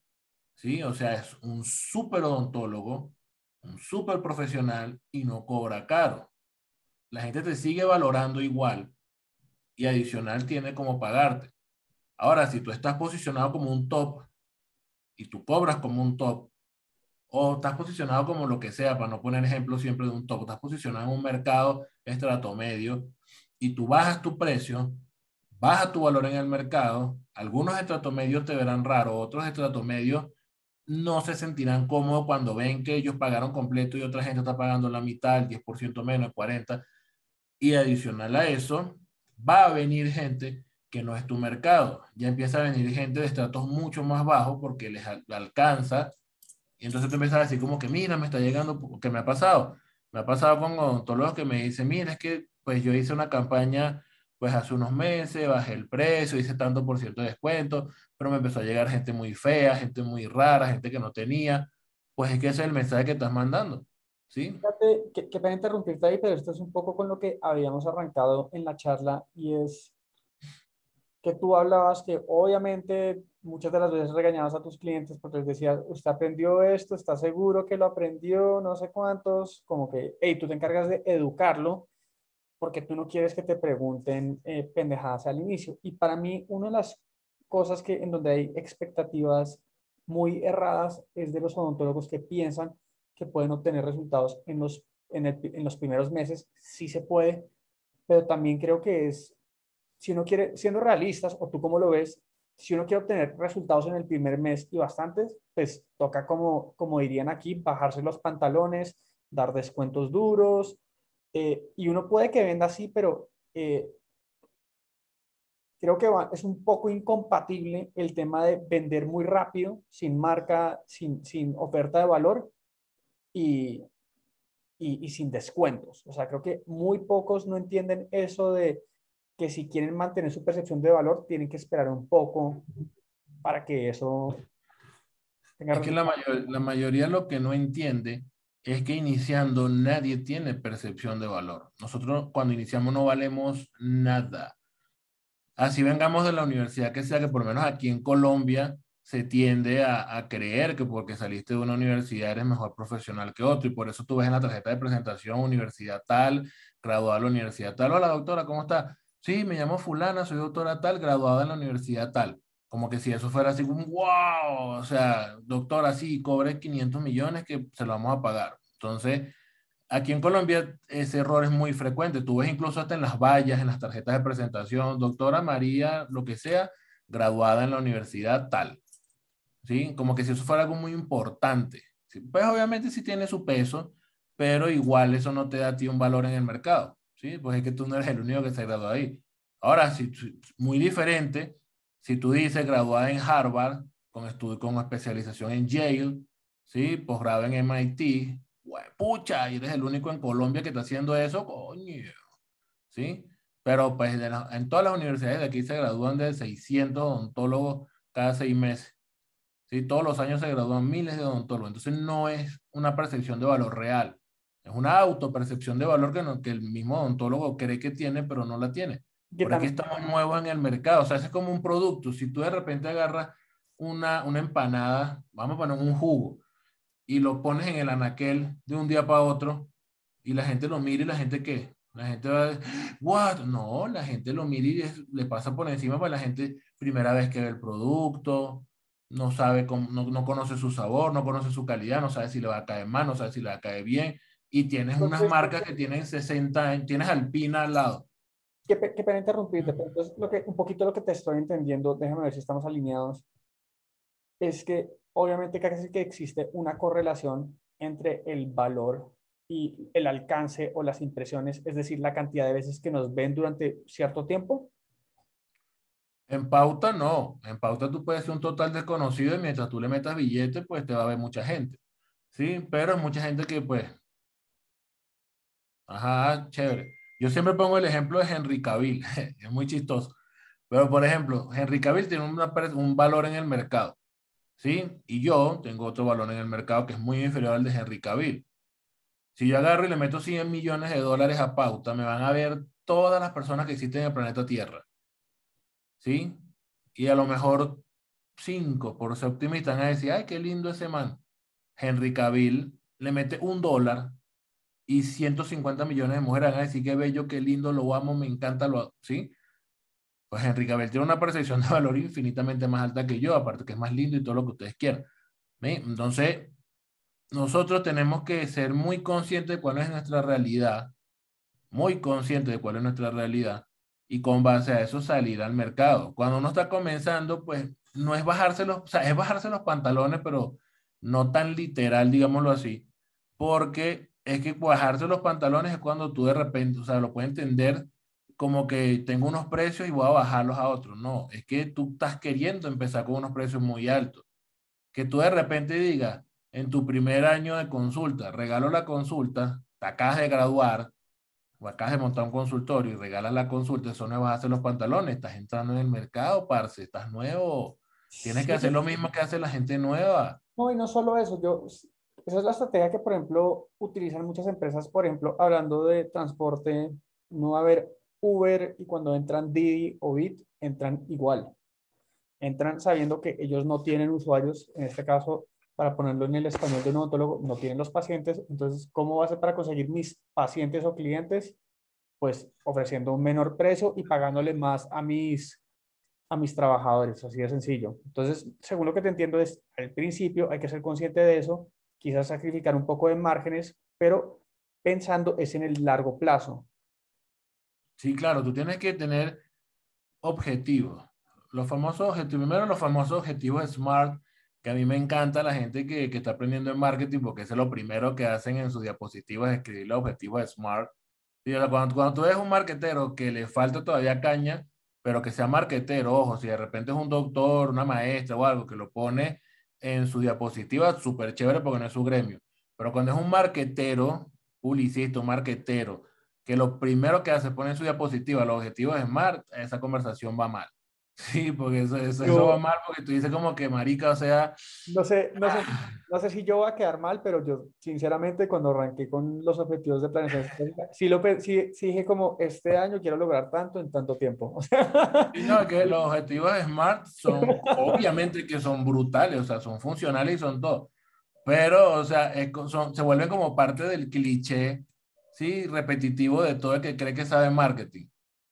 ¿sí? O sea, es un súper odontólogo, un súper profesional y no cobra caro. La gente te sigue valorando igual y adicional tiene como pagarte. Ahora, si tú estás posicionado como un top y tú cobras como un top, o estás posicionado como lo que sea, para no poner ejemplo siempre de un top, estás posicionado en un mercado estrato medio y tú bajas tu precio, baja tu valor en el mercado, algunos estratos medios te verán raro, otros estratos medios no se sentirán cómodos cuando ven que ellos pagaron completo y otra gente está pagando la mitad, el 10% menos, el 40%. Y adicional a eso, va a venir gente que no es tu mercado. Ya empieza a venir gente de estratos mucho más bajos porque les alcanza. Y entonces tú empiezas a decir como que, mira, me está llegando, ¿qué me ha pasado? Me ha pasado con odontólogos que me dicen, mira, es que pues yo hice una campaña pues hace unos meses, bajé el precio, hice tanto por ciento de descuento, pero me empezó a llegar gente muy fea, gente muy rara, gente que no tenía. Pues es que ese es el mensaje que estás mandando. ¿Sí? Fíjate, que, que para interrumpirte ahí, pero esto es un poco con lo que habíamos arrancado en la charla y es que tú hablabas que obviamente muchas de las veces regañabas a tus clientes porque les decías, usted aprendió esto, está seguro que lo aprendió, no sé cuántos, como que, hey, tú te encargas de educarlo porque tú no quieres que te pregunten eh, pendejadas al inicio. Y para mí, una de las cosas que en donde hay expectativas muy erradas es de los odontólogos que piensan que pueden obtener resultados en los, en, en los primeros meses, sí se puede, pero también creo que es si uno quiere, siendo realistas, o tú cómo lo ves, si uno quiere obtener resultados en el primer mes y bastantes, pues toca, como, como dirían aquí, bajarse los pantalones, dar descuentos duros, eh, y uno puede que venda así, pero eh, creo que es un poco incompatible el tema de vender muy rápido, sin marca, sin, sin oferta de valor y, y, y sin descuentos. O sea, creo que muy pocos no entienden eso de que si quieren mantener su percepción de valor, tienen que esperar un poco para que eso tenga Es que la, la mayoría lo que no entiende es que iniciando nadie tiene percepción de valor. Nosotros cuando iniciamos no valemos nada. Así vengamos de la universidad que sea, que por lo menos aquí en Colombia se tiende a, creer que porque saliste de una universidad eres mejor profesional que otro y por eso tú ves en la tarjeta de presentación universidad tal, graduado de la universidad tal. Hola doctora, ¿cómo está? Sí, me llamo fulana, soy doctora tal, graduada en la universidad tal. Como que si eso fuera así, como, wow, o sea, doctora, sí, cobre 500 millones que se lo vamos a pagar. Entonces, aquí en Colombia ese error es muy frecuente. Tú ves incluso hasta en las vallas, en las tarjetas de presentación, doctora María, lo que sea, graduada en la universidad tal. ¿Sí? Como que si eso fuera algo muy importante. Pues obviamente sí tiene su peso, pero igual eso no te da a ti un valor en el mercado. ¿sí? Pues es que tú no eres el único que se graduó ahí. Ahora, si, muy diferente, si tú dices graduada en Harvard, con estudio, con especialización en Yale, ¿sí? Posgrado en MIT, pucha, eres el único en Colombia que está haciendo eso, coño, ¿sí? Pero pues en todas las universidades de aquí se gradúan de 600 odontólogos cada seis meses. ¿sí? Todos los años se gradúan miles de odontólogos. Entonces no es una percepción de valor real. Es una autopercepción de valor que, que el mismo odontólogo cree que tiene, pero no la tiene. Por aquí estamos nuevos en el mercado. O sea, es como un producto. Si tú de repente agarras una, una empanada, vamos a poner un jugo, y lo pones en el anaquel de un día para otro, y la gente lo mira y la gente qué? La gente va a decir, ¿what? No, la gente lo mira y le pasa por encima, pues la gente, primera vez que ve el producto, no sabe, cómo, no, no conoce su sabor, no conoce su calidad, no sabe si le va a caer mal, no sabe si le va a caer bien y tienes unas marcas que tienen 60 años, tienes Alpina al lado. Qué, qué pena interrumpirte, pero entonces lo que, un poquito lo que te estoy entendiendo, déjame ver si estamos alineados, es que obviamente casi que existe una correlación entre el valor y el alcance o las impresiones, es decir, la cantidad de veces que nos ven durante cierto tiempo. En pauta no, en pauta tú puedes ser un total desconocido y mientras tú le metas billetes, pues te va a ver mucha gente. Sí, pero hay mucha gente que pues Ajá, chévere. Yo siempre pongo el ejemplo de Henry Cavill, es muy chistoso. Pero, por ejemplo, Henry Cavill tiene un valor en el mercado, ¿sí? Y yo tengo otro valor en el mercado que es muy inferior al de Henry Cavill. Si yo agarro y le meto 100 millones de dólares a pauta, me van a ver todas las personas que existen en el planeta Tierra, ¿sí? Y a lo mejor 5, por ser optimistas, van a decir, ay, qué lindo ese man. Henry Cavill le mete un dólar y 150 millones de mujeres van a decir qué bello, qué lindo, lo amo, me encanta, lo, ¿sí? Pues Enrique Abel tiene una percepción de valor infinitamente más alta que yo, aparte que es más lindo y todo lo que ustedes quieran. Entonces, nosotros tenemos que ser muy conscientes de cuál es nuestra realidad, muy conscientes de cuál es nuestra realidad y con base a eso salir al mercado. Cuando uno está comenzando, pues no es bajarse los, o sea, es bajarse los pantalones, pero no tan literal, digámoslo así, porque es que bajarse los pantalones es cuando tú de repente, o sea, lo puedes entender como que tengo unos precios y voy a bajarlos a otros. No, es que tú estás queriendo empezar con unos precios muy altos. Que tú de repente digas, en tu primer año de consulta, regalo la consulta, te acabas de graduar, o acabas de montar un consultorio y regalas la consulta, eso no vas a hacer los pantalones, estás entrando en el mercado, parce, estás nuevo, tienes que hacer lo mismo que hace la gente nueva. No, y no solo eso, yo, esa es la estrategia que, por ejemplo, utilizan muchas empresas, por ejemplo, hablando de transporte, no va a haber Uber y cuando entran Didi o Bit, entran igual. Entran sabiendo que ellos no tienen usuarios, en este caso, para ponerlo en el español de un odontólogo, no tienen los pacientes. Entonces, ¿cómo va a ser para conseguir mis pacientes o clientes? Pues ofreciendo un menor precio y pagándole más a mis, a mis trabajadores, así de sencillo. Entonces, según lo que te entiendo es, al principio hay que ser consciente de eso, quizás sacrificar un poco de márgenes, pero pensando es en el largo plazo. Sí, claro, tú tienes que tener objetivos. Los famosos objetivos, primero los famosos objetivos SMART, que a mí me encanta la gente que, que está aprendiendo en marketing, porque es lo primero que hacen en sus diapositivas, escribir los objetivos SMART. Y, cuando, cuando tú ves un marketero que le falta todavía caña, pero que sea marketero, ojo, si de repente es un doctor, una maestra o algo que lo pone en su diapositiva, súper chévere porque no es su gremio. Pero cuando es un marketero, publicista, un marketero, que lo primero que hace pone en su diapositiva los objetivos de Smart, esa conversación va mal. Sí, porque eso, eso, va mal porque tú dices como que marica, o sea... No sé, no sé, ah. no sé si yo voy a quedar mal, pero yo sinceramente cuando arranqué con los objetivos de planeación, sí, lo, sí, sí dije como este año quiero lograr tanto en tanto tiempo. O sea... no, que los objetivos de SMART son obviamente que son brutales, o sea, son funcionales y son todo. Pero, o sea, son, se vuelven como parte del cliché ¿sí? repetitivo de todo el que cree que sabe marketing.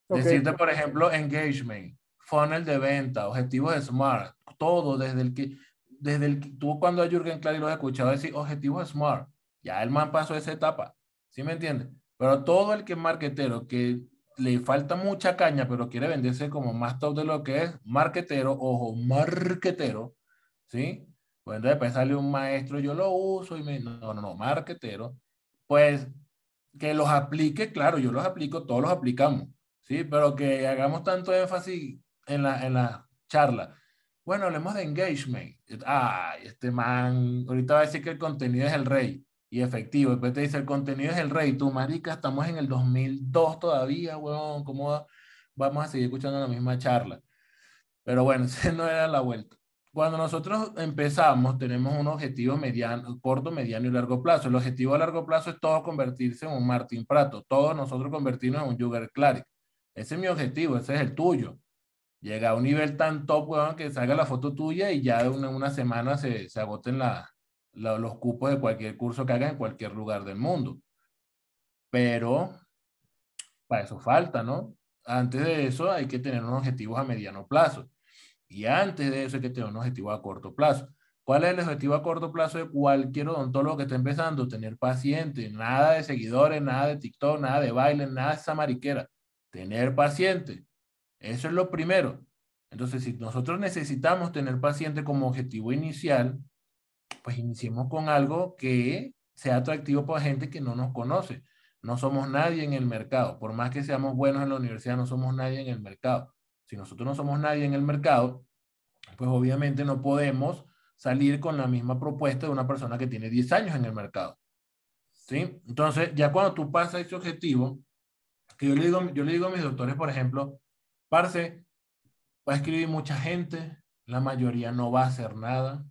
Decirte, por ejemplo, engagement, funnel de venta, objetivos de SMART, todo desde el que, desde el tú cuando a Jürgen Clary lo has escuchado decir objetivos SMART, ya el man pasó esa etapa, ¿sí me entiendes? Pero todo el que es marketero, que le falta mucha caña, pero quiere venderse como más top de lo que es, marketero, ojo, marketero, ¿sí? Pues después sale un maestro, yo lo uso y me, no, no, no, marketero, pues que los aplique, claro, yo los aplico, todos los aplicamos, ¿sí? Pero que hagamos tanto énfasis en la, en la charla. Bueno, hablemos de engagement. Ay, este man, ahorita va a decir que el contenido es el rey y efectivo. Después te dice, el contenido es el rey. Tú, marica, estamos en el 2002 todavía, weón, ¿cómo vamos a seguir escuchando la misma charla? Pero bueno, ese no era la vuelta. Cuando nosotros empezamos, tenemos un objetivo mediano, corto, mediano y largo plazo. El objetivo a largo plazo es todo convertirse en un Martín Prato, todos nosotros convertirnos en un Jugger Claric. Ese es mi objetivo, ese es el tuyo. Llega a un nivel tan top, weón, que salga la foto tuya y ya en una, semana se, se agoten los cupos de cualquier curso que hagas en cualquier lugar del mundo. Pero para eso falta, ¿no? Antes de eso hay que tener unos objetivos a mediano plazo. Y antes de eso hay que tener un objetivo a corto plazo. ¿Cuál es el objetivo a corto plazo de cualquier odontólogo que esté empezando? Tener pacientes, nada de seguidores, nada de TikTok, nada de baile, nada de esa mariquera. Tener pacientes. Eso es lo primero. Entonces, si nosotros necesitamos tener pacientes como objetivo inicial, pues iniciemos con algo que sea atractivo para gente que no nos conoce. No somos nadie en el mercado. Por más que seamos buenos en la universidad, no somos nadie en el mercado. Si nosotros no somos nadie en el mercado, pues obviamente no podemos salir con la misma propuesta de una persona que tiene 10 años en el mercado. ¿Sí? Entonces, ya cuando tú pasas ese objetivo, que yo le digo, yo le digo a mis doctores, por ejemplo, parce, va a escribir mucha gente, la mayoría no va a hacer nada,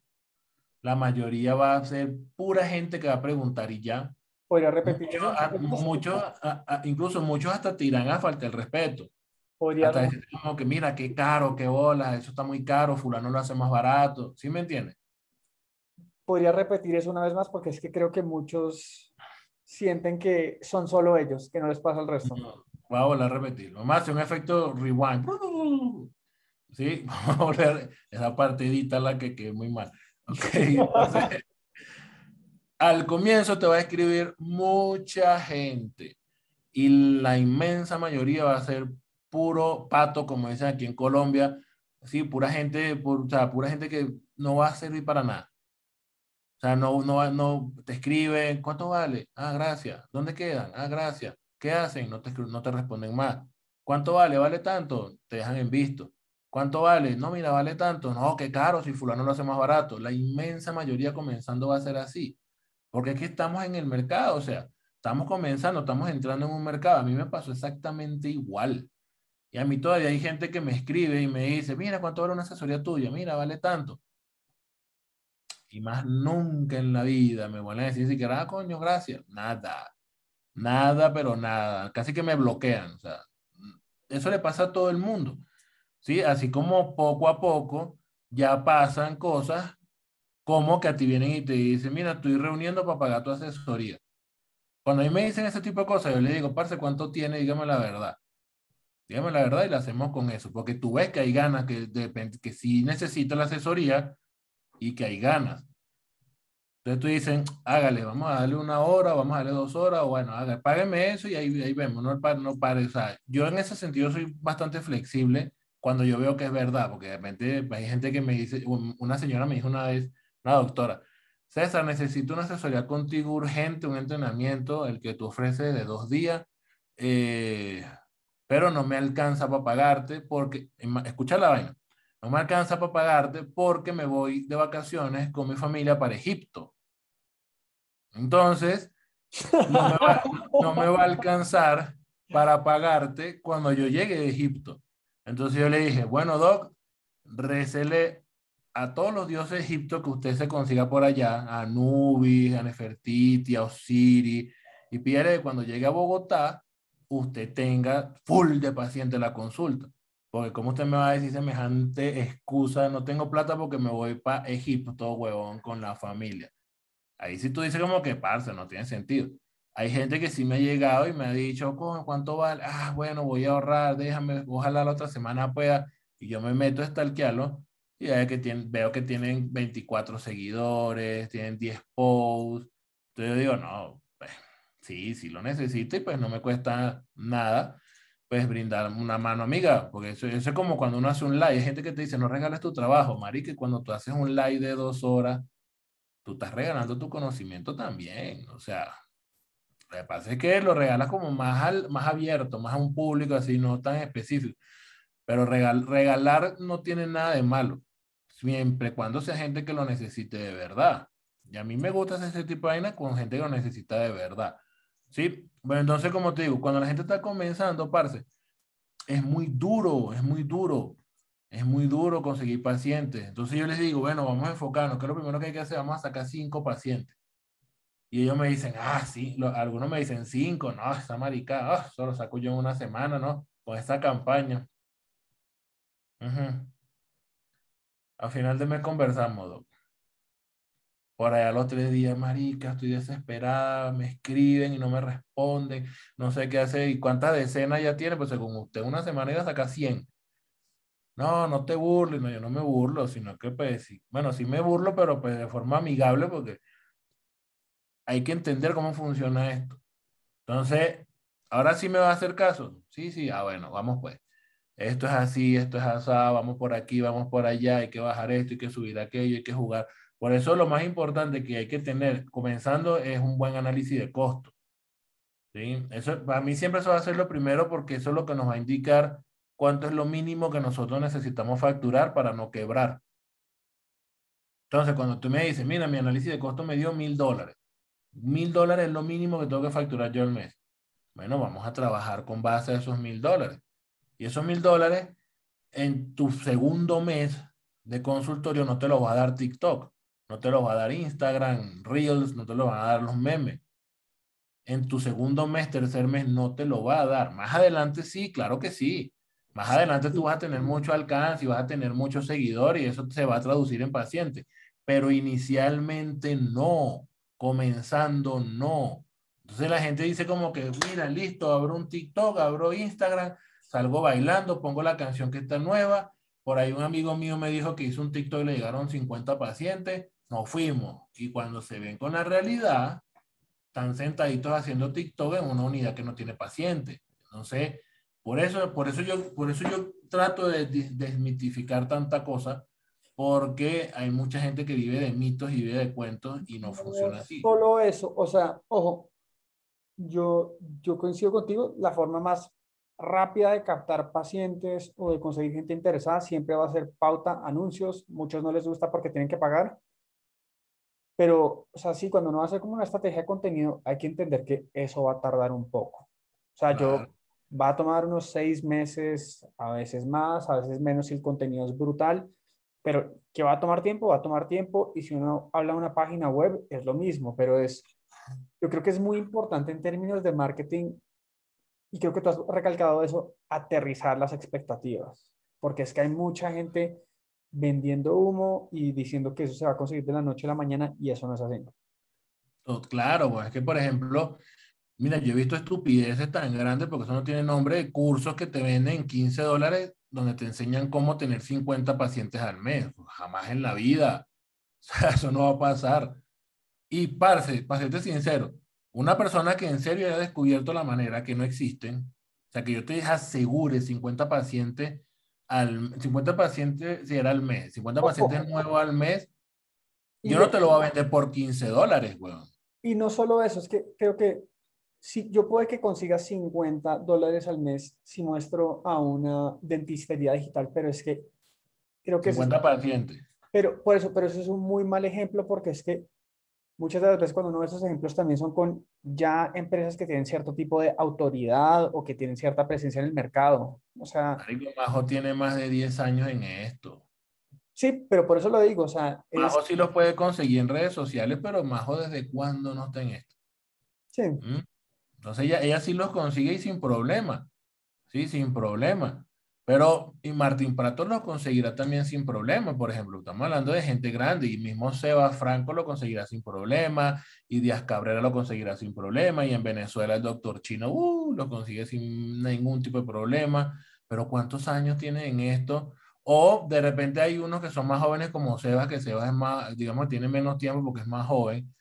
la mayoría va a ser pura gente que va a preguntar y ya. Podría repetir. Muchos, incluso muchos hasta tiran a falta el respeto. Podría Hasta decir como que mira, qué caro, qué bola, eso está muy caro, fulano lo hace más barato. ¿Sí me entiendes? Podría repetir eso una vez más porque es que creo que muchos sienten que son solo ellos, que no les pasa al resto. Voy a volver a repetirlo. Más un efecto rewind. ¿Sí? Vamos a volver esa partidita la que quedó muy mal. Okay, al comienzo te va a escribir mucha gente y la inmensa mayoría va a ser puro pato, como dicen aquí en Colombia, sí, pura gente, o sea, pura gente que no va a servir para nada. O sea, no, no, no te escriben, ¿cuánto vale? Ah, gracias. ¿Dónde quedan? Ah, gracias. ¿Qué hacen? No te, no te responden más. ¿Cuánto vale? ¿Vale tanto? Te dejan en visto. ¿Cuánto vale? No, mira, vale tanto. No, qué caro, si fulano lo hace más barato. La inmensa mayoría comenzando va a ser así. Porque aquí estamos en el mercado, o sea, estamos comenzando, estamos entrando en un mercado. A mí me pasó exactamente igual. Y a mí todavía hay gente que me escribe y me dice, mira, ¿cuánto vale una asesoría tuya? Mira, vale tanto. Y más nunca en la vida me vuelven a decir siquiera, ah, coño, gracias. Nada. Nada, pero nada. Casi que me bloquean. O sea, eso le pasa a todo el mundo. ¿Sí? Así como poco a poco ya pasan cosas como que a ti vienen y te dicen, mira, estoy reuniendo para pagar tu asesoría. Cuando a mí me dicen ese tipo de cosas, yo le digo, parce, ¿cuánto tiene? Dígame la verdad. Dígame la verdad y la hacemos con eso, porque tú ves que hay ganas, que, de, que sí necesito la asesoría y que hay ganas. Entonces tú dicen, hágale, vamos a darle una hora, vamos a darle dos horas, bueno, hágale, págueme eso y ahí, ahí vemos, no, no pare. O sea, yo en ese sentido soy bastante flexible cuando yo veo que es verdad, porque de repente hay gente que me dice, una señora me dijo una vez, una doctora, César, necesito una asesoría contigo urgente, un entrenamiento, el que tú ofreces de dos días, eh, pero no me alcanza para pagarte porque, escucha la vaina, no me alcanza para pagarte porque me voy de vacaciones con mi familia para Egipto. Entonces, no me va, a alcanzar para pagarte cuando yo llegue de Egipto. Entonces yo le dije, bueno, Doc, recele a todos los dioses de Egipto que usted se consiga por allá, a Anubis, a Nefertiti, a Osiris, y pide que cuando llegue a Bogotá, usted tenga full de paciente la consulta. Porque como usted me va a decir semejante excusa, no tengo plata porque me voy para Egipto, huevón, con la familia. Ahí sí tú dices como que, parce, no tiene sentido. Hay gente que sí me ha llegado y me ha dicho, ¿cuánto vale? Ah, bueno, voy a ahorrar, déjame, ojalá la otra semana pueda. Y yo me meto a stalkearlo y que veo que tienen 24 seguidores, tienen 10 posts. Entonces yo digo, no, pues sí, sí lo necesito y pues no me cuesta nada pues brindar una mano amiga, porque eso, es como cuando uno hace un live, hay gente que te dice, no regales tu trabajo, Mari, que cuando tú haces un live de dos horas, tú estás regalando tu conocimiento también, o sea, lo que pasa es que lo regalas como más, al, más abierto, más a un público así, no tan específico, pero regal, regalar no tiene nada de malo siempre cuando sea gente que lo necesite de verdad. Y a mí me gusta hacer ese tipo de vaina con gente que lo necesita de verdad. ¿Sí? Bueno, entonces, como te digo, cuando la gente está comenzando, parce, es muy duro, es muy duro. Es muy duro conseguir pacientes. Entonces yo les digo, bueno, vamos a enfocarnos. ¿Qué es lo primero que hay que hacer? Vamos a sacar cinco pacientes. Y ellos me dicen, ah, sí, algunos me dicen cinco, no, esa marica, oh, solo saco yo en una semana, ¿no? Con esta campaña. Uh al final de mes conversamos, Por allá los tres días, marica, estoy desesperada, me escriben y no me responden, no sé qué hacer. ¿Y cuántas decenas ya tiene? Pues según usted, una semana iba a sacar 100. No, no te burles, no, yo no me burlo, sino que pues, sí, bueno, sí me burlo, pero pues de forma amigable porque hay que entender cómo funciona esto. Entonces, ahora sí me va a hacer caso. Sí, sí, ah, bueno, vamos pues esto es así, esto es así, vamos por aquí, vamos por allá, hay que bajar esto, hay que subir aquello, hay que jugar. Por eso lo más importante que hay que tener comenzando es un buen análisis de costo. ¿sí? Eso, para mí siempre eso va a ser lo primero porque eso es lo que nos va a indicar cuánto es lo mínimo que nosotros necesitamos facturar para no quebrar. Entonces, cuando tú me dices, mira, mi análisis de costo me dio mil dólares. Mil dólares es lo mínimo que tengo que facturar yo al mes. Bueno, vamos a trabajar con base a esos mil dólares. Y esos mil dólares en tu segundo mes de consultorio no te lo va a dar TikTok, no te lo va a dar Instagram, Reels, no te lo van a dar los memes. En tu segundo mes, tercer mes, no te lo va a dar. Más adelante sí, claro que sí. Más adelante tú vas a tener mucho alcance y vas a tener muchos seguidores y eso se va a traducir en pacientes. Pero inicialmente no, comenzando no. Entonces la gente dice como que, mira, listo, abro un TikTok, abro Instagram, salgo bailando, pongo la canción que está nueva. Por ahí un amigo mío me dijo que hizo un TikTok y le llegaron 50 pacientes. Nos fuimos. Y cuando se ven con la realidad, están sentaditos haciendo TikTok en una unidad que no tiene pacientes. Entonces, por eso, por eso, yo, por eso yo trato de desmitificar tanta cosa, porque hay mucha gente que vive de mitos y vive de cuentos y no, funciona así. Solo eso, o sea, ojo, yo, yo coincido contigo, la forma más rápida de captar pacientes o de conseguir gente interesada siempre va a ser pauta, anuncios. Muchos no les gusta porque tienen que pagar. Pero, o sea, sí, cuando uno hace como una estrategia de contenido, hay que entender que eso va a tardar un poco. O sea, yo va a tomar unos seis meses, a veces más, a veces menos si el contenido es brutal, pero que va a tomar tiempo, va a tomar tiempo. Y si uno habla de una página web, es lo mismo, pero es, yo creo que es muy importante en términos de marketing y creo que tú has recalcado eso, aterrizar las expectativas, porque es que hay mucha gente vendiendo humo y diciendo que eso se va a conseguir de la noche a la mañana y eso no es así. Claro, pues es que por ejemplo, mira, yo he visto estupideces tan grandes porque eso no tiene nombre de cursos que te venden 15 dólares donde te enseñan cómo tener 50 pacientes al mes. Jamás en la vida. O sea, eso no va a pasar. Y, parce, para serte sincero, una persona que en serio haya descubierto la manera que no existen, o sea, que yo te asegure 50 pacientes al 50 pacientes si era al mes, 50 pacientes nuevos al mes, yo no te lo voy a vender por 15 dólares, weón. Y no solo eso, es que creo que si yo puedo que consiga 50 dólares al mes si muestro a una dentistería digital, pero es que creo que 50 pacientes. Pero por eso, pero eso es un muy mal ejemplo porque es que muchas de las veces cuando uno ve esos ejemplos también son con ya empresas que tienen cierto tipo de autoridad o que tienen cierta presencia en el mercado. O sea... Majo tiene más de 10 años en esto. Sí, pero por eso lo digo, o sea... Majo sí los puede conseguir en redes sociales, pero Majo desde cuándo no está en esto. Sí. ¿Mm? Entonces ella, ella sí los consigue y sin problema. Sí, sin problema. Pero, y Martín Prato lo conseguirá también sin problema, por ejemplo, estamos hablando de gente grande y mismo Seba Franco lo conseguirá sin problema y Díaz Cabrera lo conseguirá sin problema y en Venezuela el doctor Chino uh, lo consigue sin ningún tipo de problema, pero ¿cuántos años tiene en esto? O de repente hay unos que son más jóvenes como Sebas, que Sebas es más, digamos, tiene menos tiempo porque es más joven,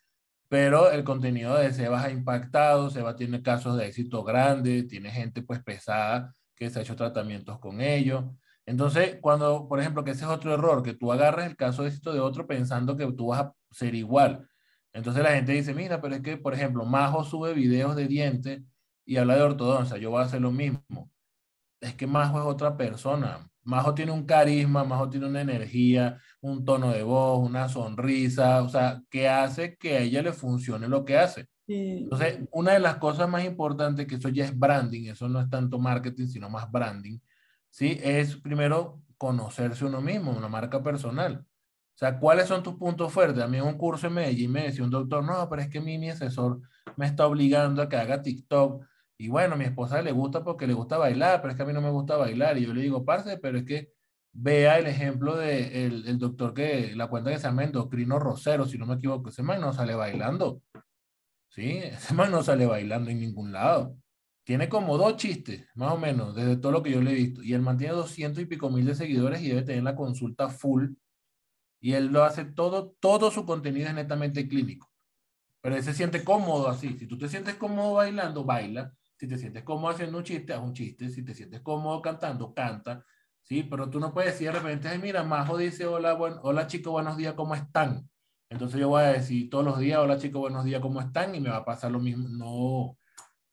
pero el contenido de Sebas ha impactado, Sebas tiene casos de éxito grande, tiene gente pues pesada que se ha hecho tratamientos con ellos. Entonces, cuando, por ejemplo, que ese es otro error, que tú agarras el caso de éxito de otro pensando que tú vas a ser igual. Entonces la gente dice, mira, pero es que, por ejemplo, Majo sube videos de dientes y habla de ortodoncia, yo voy a hacer lo mismo. Es que Majo es otra persona. Majo tiene un carisma, Majo tiene una energía, un tono de voz, una sonrisa, o sea, que hace que a ella le funcione lo que hace. Entonces, una de las cosas más importantes, que eso ya es branding, eso no es tanto marketing, sino más branding, ¿sí? Es primero conocerse uno mismo, una marca personal. O sea, ¿cuáles son tus puntos fuertes? A mí en un curso en Medellín me decía un doctor, no, pero es que mi, mi asesor me está obligando a que haga TikTok. Y bueno, a mi esposa le gusta porque le gusta bailar, pero es que a mí no me gusta bailar. Y yo le digo, parce, pero es que vea el ejemplo de el, el doctor que, la cuenta que se llama Endocrino Rosero, si no me equivoco, ese man no sale bailando. ¿sí? Ese man no sale bailando en ningún lado. Tiene como dos chistes, más o menos, desde todo lo que yo le he visto. Y él mantiene doscientos y pico mil de seguidores y debe tener la consulta full. Y él lo hace todo, todo su contenido es netamente clínico. Pero él se siente cómodo así. Si tú te sientes cómodo bailando, baila. Si te sientes cómodo haciendo un chiste, haz un chiste. Si te sientes cómodo cantando, canta. Sí, pero tú no puedes decir de repente, mira, Majo dice, hola, buen, hola chicos, buenos días, ¿cómo están? Entonces yo voy a decir todos los días, hola chicos, buenos días, ¿cómo están? Y me va a pasar lo mismo. No,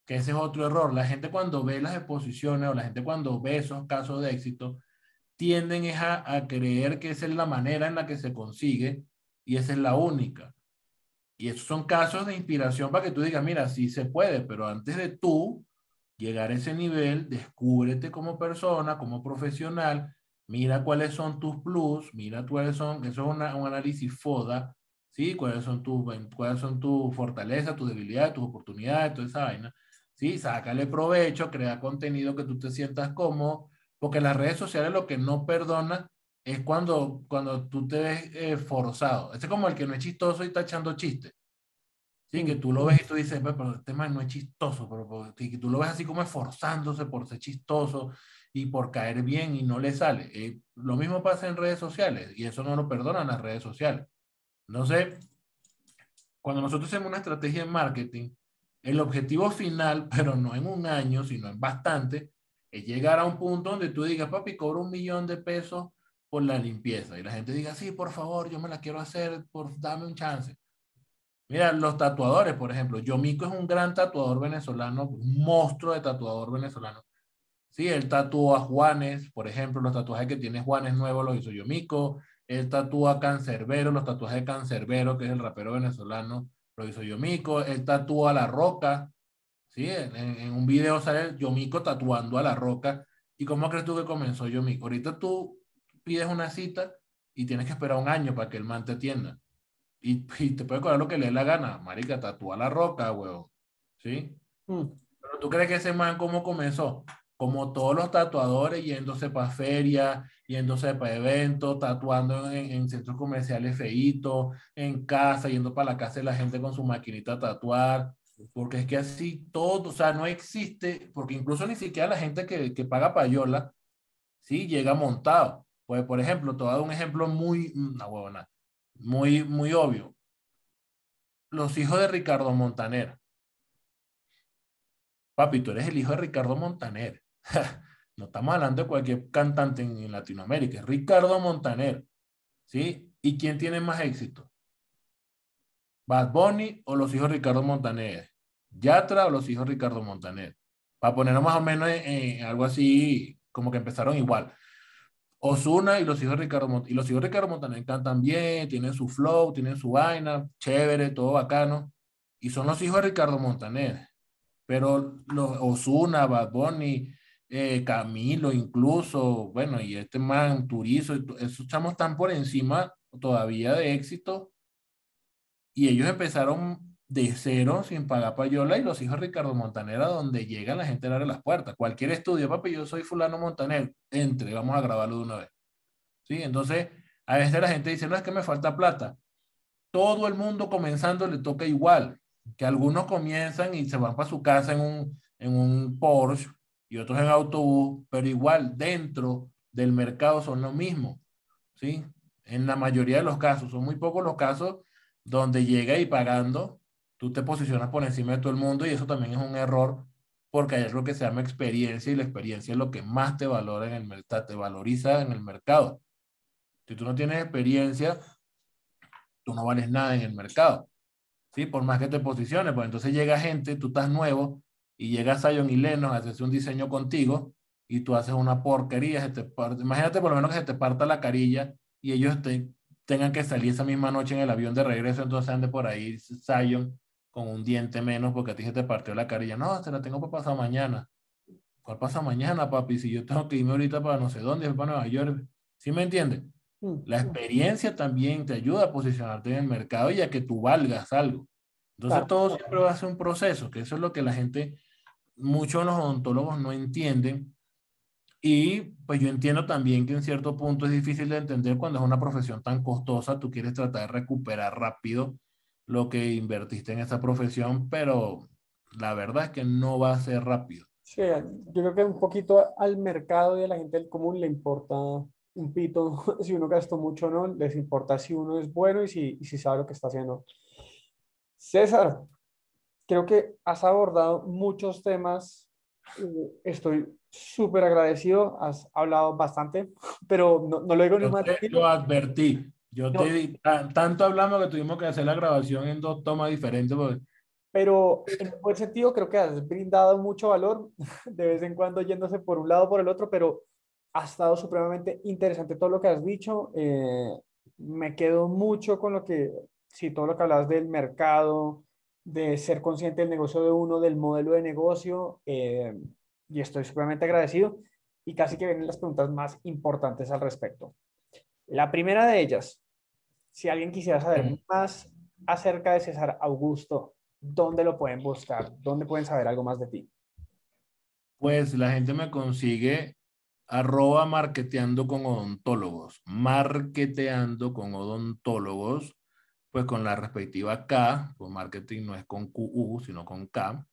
que ese es otro error. La gente cuando ve las exposiciones o la gente cuando ve esos casos de éxito, tienden a, a creer que esa es la manera en la que se consigue y esa es la única. Y esos son casos de inspiración para que tú digas, mira, sí se puede, pero antes de tú llegar a ese nivel, descúbrete como persona, como profesional, mira cuáles son tus plus, mira cuáles son, eso es un análisis FODA, ¿sí? ¿Cuáles son tus, cuáles son tus fortalezas, tus debilidades, tus oportunidades, toda esa vaina? ¿Sí? Sácale provecho, crea contenido que tú te sientas cómodo, porque las redes sociales lo que no perdona es cuando, cuando tú te ves eh, forzado. Este es como el que no es chistoso y está echando chistes. Sí, que tú lo ves y tú dices, pero este tema no es chistoso, pero, que tú lo ves así como esforzándose por ser chistoso y por caer bien y no le sale. Eh, lo mismo pasa en redes sociales y eso no lo perdonan las redes sociales. No sé, cuando nosotros hacemos una estrategia de marketing, el objetivo final, pero no en un año, sino en bastante, es llegar a un punto donde tú digas, papi, cobro un millón de pesos por la limpieza. Y la gente diga, sí, por favor, yo me la quiero hacer, por dame un chance. Mira, los tatuadores, por ejemplo, Yomico es un gran tatuador venezolano, un monstruo de tatuador venezolano. Sí, él tatuó a Juanes, por ejemplo, los tatuajes que tiene Juanes nuevos los hizo Yomiko. Él tatúa a Cancerbero, los tatuajes de Cancerbero, que es el rapero venezolano, lo hizo Yomiko. Él tatúa a La Roca, ¿sí? En, un video sale Yomiko tatuando a La Roca. ¿Y cómo crees tú que comenzó Yomiko? Ahorita tú pides una cita y tienes que esperar un año para que el man te atienda. Y, te puede cobrar lo que le dé la gana. Marica, tatúa La Roca, weón. ¿Sí? Mm. Pero tú crees que ese man, ¿cómo comenzó? como todos los tatuadores, yéndose para ferias, yéndose para eventos, tatuando en, centros comerciales feitos, en casa, yendo para la casa de la gente con su maquinita a tatuar, porque es que así todo, o sea, no existe, porque incluso ni siquiera la gente que, que paga payola, sí, llega montado. Pues, por ejemplo, te voy a dar un ejemplo muy, una muy, muy obvio. Los hijos de Ricardo Montaner. Papi, tú eres el hijo de Ricardo Montaner. no estamos hablando de cualquier cantante en, Latinoamérica, Ricardo Montaner, ¿sí? ¿Y quién tiene más éxito? ¿Bad Bunny o los hijos de Ricardo Montaner? ¿Yatra o los hijos de Ricardo Montaner? Para ponerlo más o menos en, algo así, como que empezaron igual. Osuna y los hijos de Ricardo y los hijos Ricardo Montaner cantan bien, tienen su flow, tienen su vaina, chévere, todo bacano. Y son los hijos de Ricardo Montaner. Pero los Osuna, Bad Bunny, eh, Camilo incluso, bueno, y este man, Turizo, esos chamos están por encima todavía de éxito. Y ellos empezaron de cero, sin pagar payola, y los hijos de Ricardo Montanera, donde llega la gente a darle las puertas. Cualquier estudio, papi, yo soy fulano Montaner, entre, vamos a grabarlo de una vez. ¿Sí? Entonces, a veces la gente dice, no es que me falta plata. Todo el mundo comenzando le toca igual, que algunos comienzan y se van para su casa en un, en un Porsche y otros en autobús, pero igual dentro del mercado son lo mismo, ¿sí? En la mayoría de los casos, son muy pocos los casos donde llega y pagando, tú te posicionas por encima de todo el mundo y eso también es un error porque hay algo que se llama experiencia y la experiencia es lo que más te valora en el mercado, te valoriza en el mercado. Si tú no tienes experiencia, tú no vales nada en el mercado. ¿Sí? Por más que te posiciones, pues entonces llega gente, tú estás nuevo y llega Zion y Lennon a hacerse un diseño contigo y tú haces una porquería, se te imagínate por lo menos que se te parta la carilla y ellos tengan que salir esa misma noche en el avión de regreso, entonces ande por ahí Zion con un diente menos porque a ti se te partió la carilla. No, se la tengo para pasar mañana. ¿Cuál pasa mañana, papi? Si yo tengo que irme ahorita para no sé dónde, para Nueva York. ¿Sí me entiendes? La experiencia también te ayuda a posicionarte en el mercado y a que tú valgas algo. Entonces todo siempre va a ser un proceso, que eso es lo que la gente muchos de los odontólogos no entienden. Y pues yo entiendo también que en cierto punto es difícil de entender cuando es una profesión tan costosa, tú quieres tratar de recuperar rápido lo que invertiste en esa profesión, pero la verdad es que no va a ser rápido. Sí, yo creo que un poquito al mercado y a la gente del común le importa un pito si uno gastó mucho o no, les importa si uno es bueno y si, y si sabe lo que está haciendo. César, Creo que has abordado muchos temas. Eh, estoy súper agradecido. Has hablado bastante, pero no, no lo digo ni más. Lo advertí. Yo te tanto hablamos que tuvimos que hacer la grabación en dos tomas diferentes. Pero en buen sentido creo que has brindado mucho valor, de vez en cuando yéndose por un lado o por el otro, pero ha estado supremamente interesante todo lo que has dicho. Eh, me quedo mucho con lo que, sí, todo lo que hablas del mercado, de ser consciente del negocio de uno, del modelo de negocio, eh, y estoy supremamente agradecido. Y casi que vienen las preguntas más importantes al respecto. La primera de ellas, si alguien quisiera saber más acerca de César Augusto, ¿dónde lo pueden buscar? ¿Dónde pueden saber algo más de ti? Pues la gente me consigue arroba marketeando con odontólogos, marketeando con odontólogos pues con la respectiva K, pues marketing no es con QU, sino con K.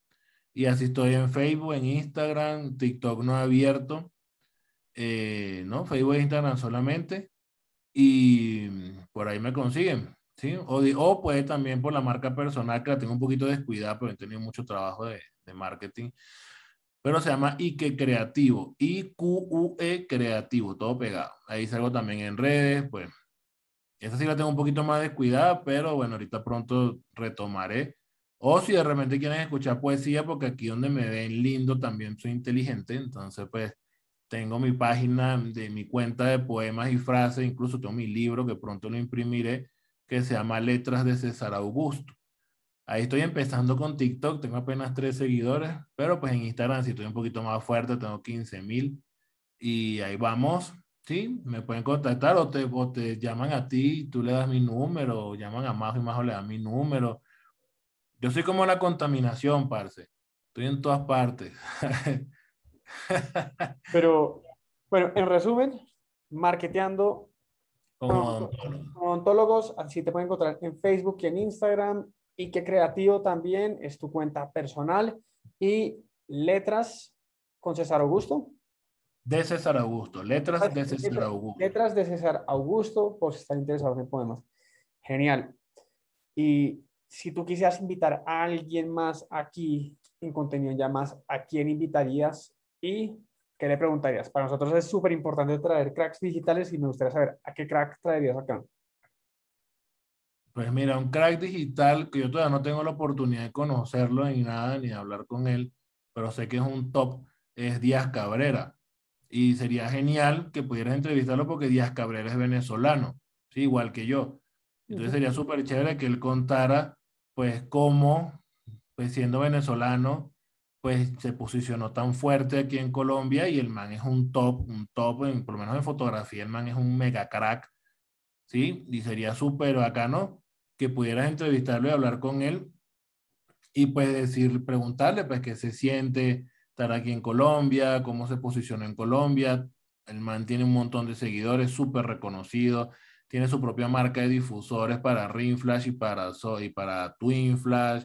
Y así estoy en Facebook, en Instagram, TikTok no abierto, eh, ¿no? Facebook e Instagram solamente. Y por ahí me consiguen, ¿sí? O, o pues también por la marca personal, que la tengo un poquito descuidada, pero he tenido mucho trabajo de, de marketing. Pero se llama Ike Creativo, I-Q-U-E Creativo, todo pegado. Ahí salgo también en redes, pues esa sí la tengo un poquito más descuidada, pero bueno, ahorita pronto retomaré O si de repente quieren escuchar poesía, porque aquí donde me ven lindo también soy inteligente, entonces pues tengo mi página de mi cuenta de poemas y frases, incluso tengo mi libro que pronto lo imprimiré, que se llama Letras de César Augusto. Ahí estoy empezando con TikTok, tengo apenas tres seguidores, pero pues en Instagram sí estoy un poquito más fuerte, tengo 15 mil y ahí vamos, sí, me pueden contactar o te, o te llaman a ti, tú le das mi número, o llaman a Majo y Majo le dan mi número. Yo soy como la contaminación, parce. Estoy en todas partes. Pero, bueno, en resumen, marketeando con ontólogos, así te pueden encontrar en Facebook y en Instagram. Y que creativo también es tu cuenta personal. Y letras con César Augusto. de César Augusto, letras de César Augusto. Letras de César Augusto, por si están interesados en poemas. Genial. Y si tú quisieras invitar a alguien más aquí en contenido ya más, ¿a quién invitarías y qué le preguntarías? Para nosotros es súper importante traer cracks digitales y me gustaría saber a qué crack traerías acá. Pues mira, un crack digital que yo todavía no tengo la oportunidad de conocerlo ni nada, ni de hablar con él, pero sé que es un top, es Díaz Cabrera. Y sería genial que pudieras entrevistarlo porque Díaz Cabrera es venezolano, ¿sí? igual que yo. Entonces sería súper chévere que él contara, pues, cómo, pues, siendo venezolano, pues, se posicionó tan fuerte aquí en Colombia y el man es un top, un top, en, por lo menos en fotografía, el man es un mega crack, ¿sí? Y sería súper bacano que pudieras entrevistarlo y hablar con él y, pues, decir, preguntarle, pues, qué se siente estar aquí en Colombia, cómo se posicionó en Colombia. El man tiene un montón de seguidores, súper reconocido tiene su propia marca de difusores para Ringflash y para, so, y para Twin Flash.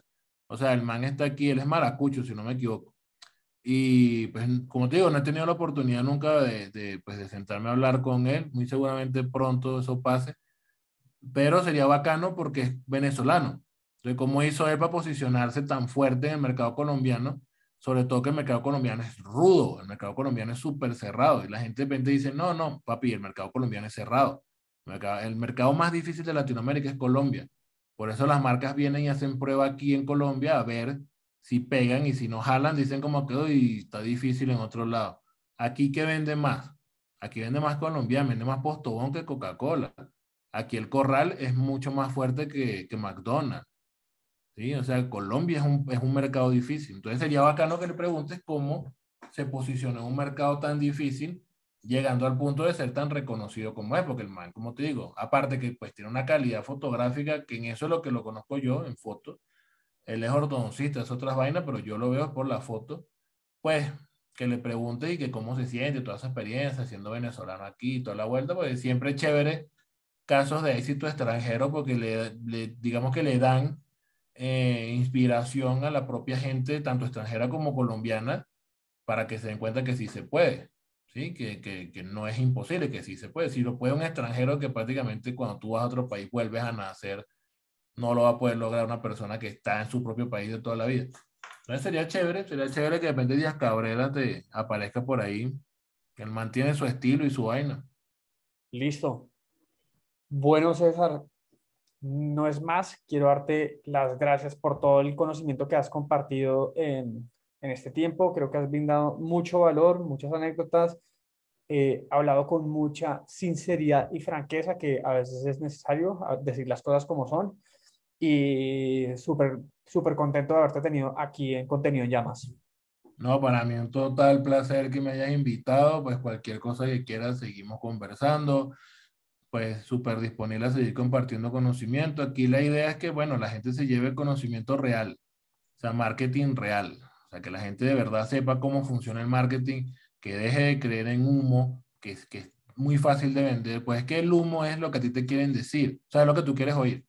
O sea, el man está aquí, él es maracucho, si no me equivoco. Y pues, como te digo, no he tenido la oportunidad nunca de, de, pues, de sentarme a hablar con él. Muy seguramente pronto eso pase. Pero sería bacano porque es venezolano. Entonces, ¿cómo hizo él para posicionarse tan fuerte en el mercado colombiano? Sobre todo que el mercado colombiano es rudo, el mercado colombiano es súper cerrado. Y la gente de repente dice, no, no, papi, el mercado colombiano es cerrado el mercado más difícil de Latinoamérica es Colombia. Por eso las marcas vienen y hacen prueba aquí en Colombia a ver si pegan y si no jalan, dicen como que está difícil en otro lado. Aquí, ¿qué vende más? Aquí vende más Colombia, vende más Postobón que Coca-Cola. Aquí el corral es mucho más fuerte que, que McDonald's. ¿Sí? O sea, Colombia es un, es un mercado difícil. Entonces sería bacano que le preguntes cómo se posicionó en un mercado tan difícil llegando al punto de ser tan reconocido como es, porque el man, como te digo, aparte que pues tiene una calidad fotográfica, que en eso es lo que lo conozco yo, en foto, él es ortodoncista, es otras vainas, pero yo lo veo por la foto, pues que le pregunte y que cómo se siente toda esa experiencia siendo venezolano aquí, toda la vuelta, porque siempre es chévere casos de éxito extranjero, porque le, le digamos que le dan eh, inspiración a la propia gente, tanto extranjera como colombiana, para que se den cuenta que sí se puede. ¿Sí? Que, que, que, no es imposible, que sí se puede. Si lo puede un extranjero que prácticamente cuando tú vas a otro país vuelves a nacer, no lo va a poder lograr una persona que está en su propio país de toda la vida. Entonces sería chévere, sería chévere que de Díaz Cabrera te aparezca por ahí, que él mantiene su estilo y su vaina. Listo. Bueno, César, no es más, quiero darte las gracias por todo el conocimiento que has compartido en, en este tiempo. Creo que has brindado mucho valor, muchas anécdotas, eh, hablado con mucha sinceridad y franqueza, que a veces es necesario decir las cosas como son. Y súper, súper contento de haberte tenido aquí en Contenido en Llamas. No, para mí un total placer que me hayas invitado, pues cualquier cosa que quieras, seguimos conversando, pues súper disponible a seguir compartiendo conocimiento. Aquí la idea es que, bueno, la gente se lleve conocimiento real, o sea, marketing real, sea, que la gente de verdad sepa cómo funciona el marketing, que deje de creer en humo, que, que es muy fácil de vender, pues es que el humo es lo que a ti te quieren decir, o sea, es lo que tú quieres oír.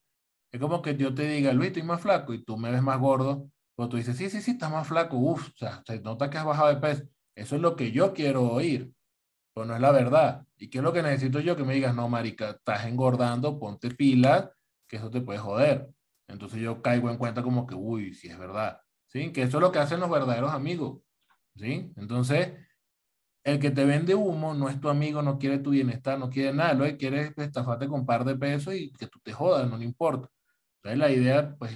Es como que yo te diga, Luis, estoy más flaco y tú me ves más gordo, pero tú dices, sí, sí, sí, estás más flaco, uff, o sea, se nota que has bajado de peso. Eso es lo que yo quiero oír, pero no es la verdad. ¿Y qué es lo que necesito yo? Que me digas, no, marica, estás engordando, ponte pilas, que eso te puede joder. Entonces yo caigo en cuenta como que, uy, sí es verdad. ¿Sí? Que eso es lo que hacen los verdaderos amigos, ¿sí? Entonces, el que te vende humo no es tu amigo, no quiere tu bienestar, no quiere nada, lo que quiere es estafarte con un par de pesos y que tú te jodas, no le importa. Entonces, la idea, pues,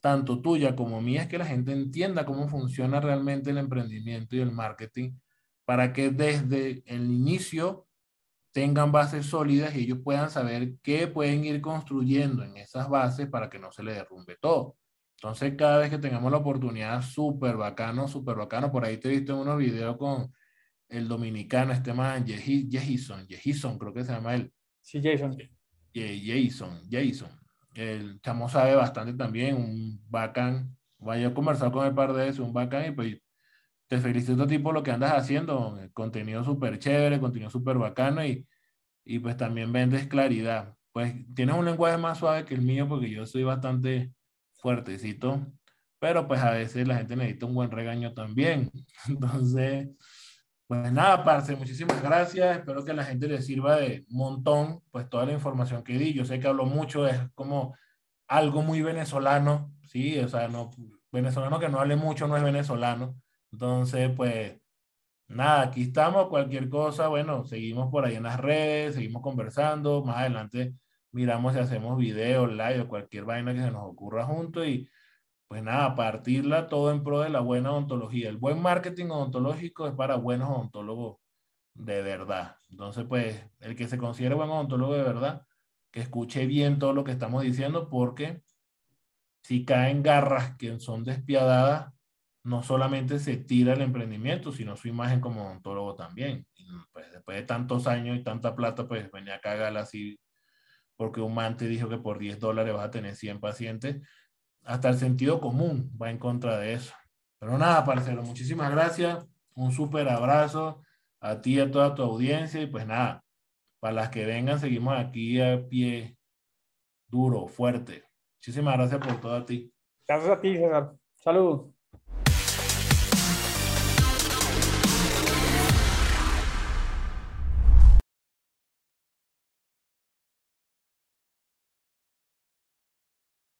tanto tuya como mía, es que la gente entienda cómo funciona realmente el emprendimiento y el marketing para que desde el inicio tengan bases sólidas y ellos puedan saber qué pueden ir construyendo en esas bases para que no se les derrumbe todo. Entonces, cada vez que tengamos la oportunidad, súper bacano, súper bacano. Por ahí te he visto en unos videos con el dominicano, este man, Jason, Jason, creo que se llama él. Sí, Jason. Jason, Jason. El chamo sabe bastante también, un bacán. Vaya a conversar con el par de eso, un bacán, y pues te felicito a ti por lo que andas haciendo, contenido súper chévere, contenido súper bacano y, y pues también vendes claridad. Pues tienes un lenguaje más suave que el mío porque yo soy bastante fuertecito, pero pues a veces la gente necesita un buen regaño también. Entonces, pues nada, parce, muchísimas gracias. Espero que a la gente le sirva de montón, pues toda la información que di. Yo sé que hablo mucho, es como algo muy venezolano, sí, o sea, no, venezolano que no hable mucho no es venezolano entonces, pues, nada, aquí estamos, cualquier cosa, bueno, seguimos por ahí en las redes, seguimos conversando, más adelante miramos si hacemos videos, live o cualquier vaina que se nos ocurra junto y pues nada, partirla todo en pro de la buena odontología. El buen marketing odontológico es para buenos odontólogos de verdad. Entonces, pues, el que se considere buen odontólogo de verdad, que escuche bien todo lo que estamos diciendo, porque si caen garras que son despiadadas, no solamente se tira el emprendimiento, sino su imagen como odontólogo también. pues, después de tantos años y tanta plata, pues venía a cagarla así, porque un man te dijo que por 10 dólares vas a tener 100 pacientes. Hasta el sentido común va en contra de eso. Pero nada, parcero, muchísimas gracias. Un súper abrazo a ti y a toda tu audiencia. Y pues nada, para las que vengan, seguimos aquí a pie duro, fuerte. Muchísimas gracias por todo a ti. Gracias a ti, César. Saludos.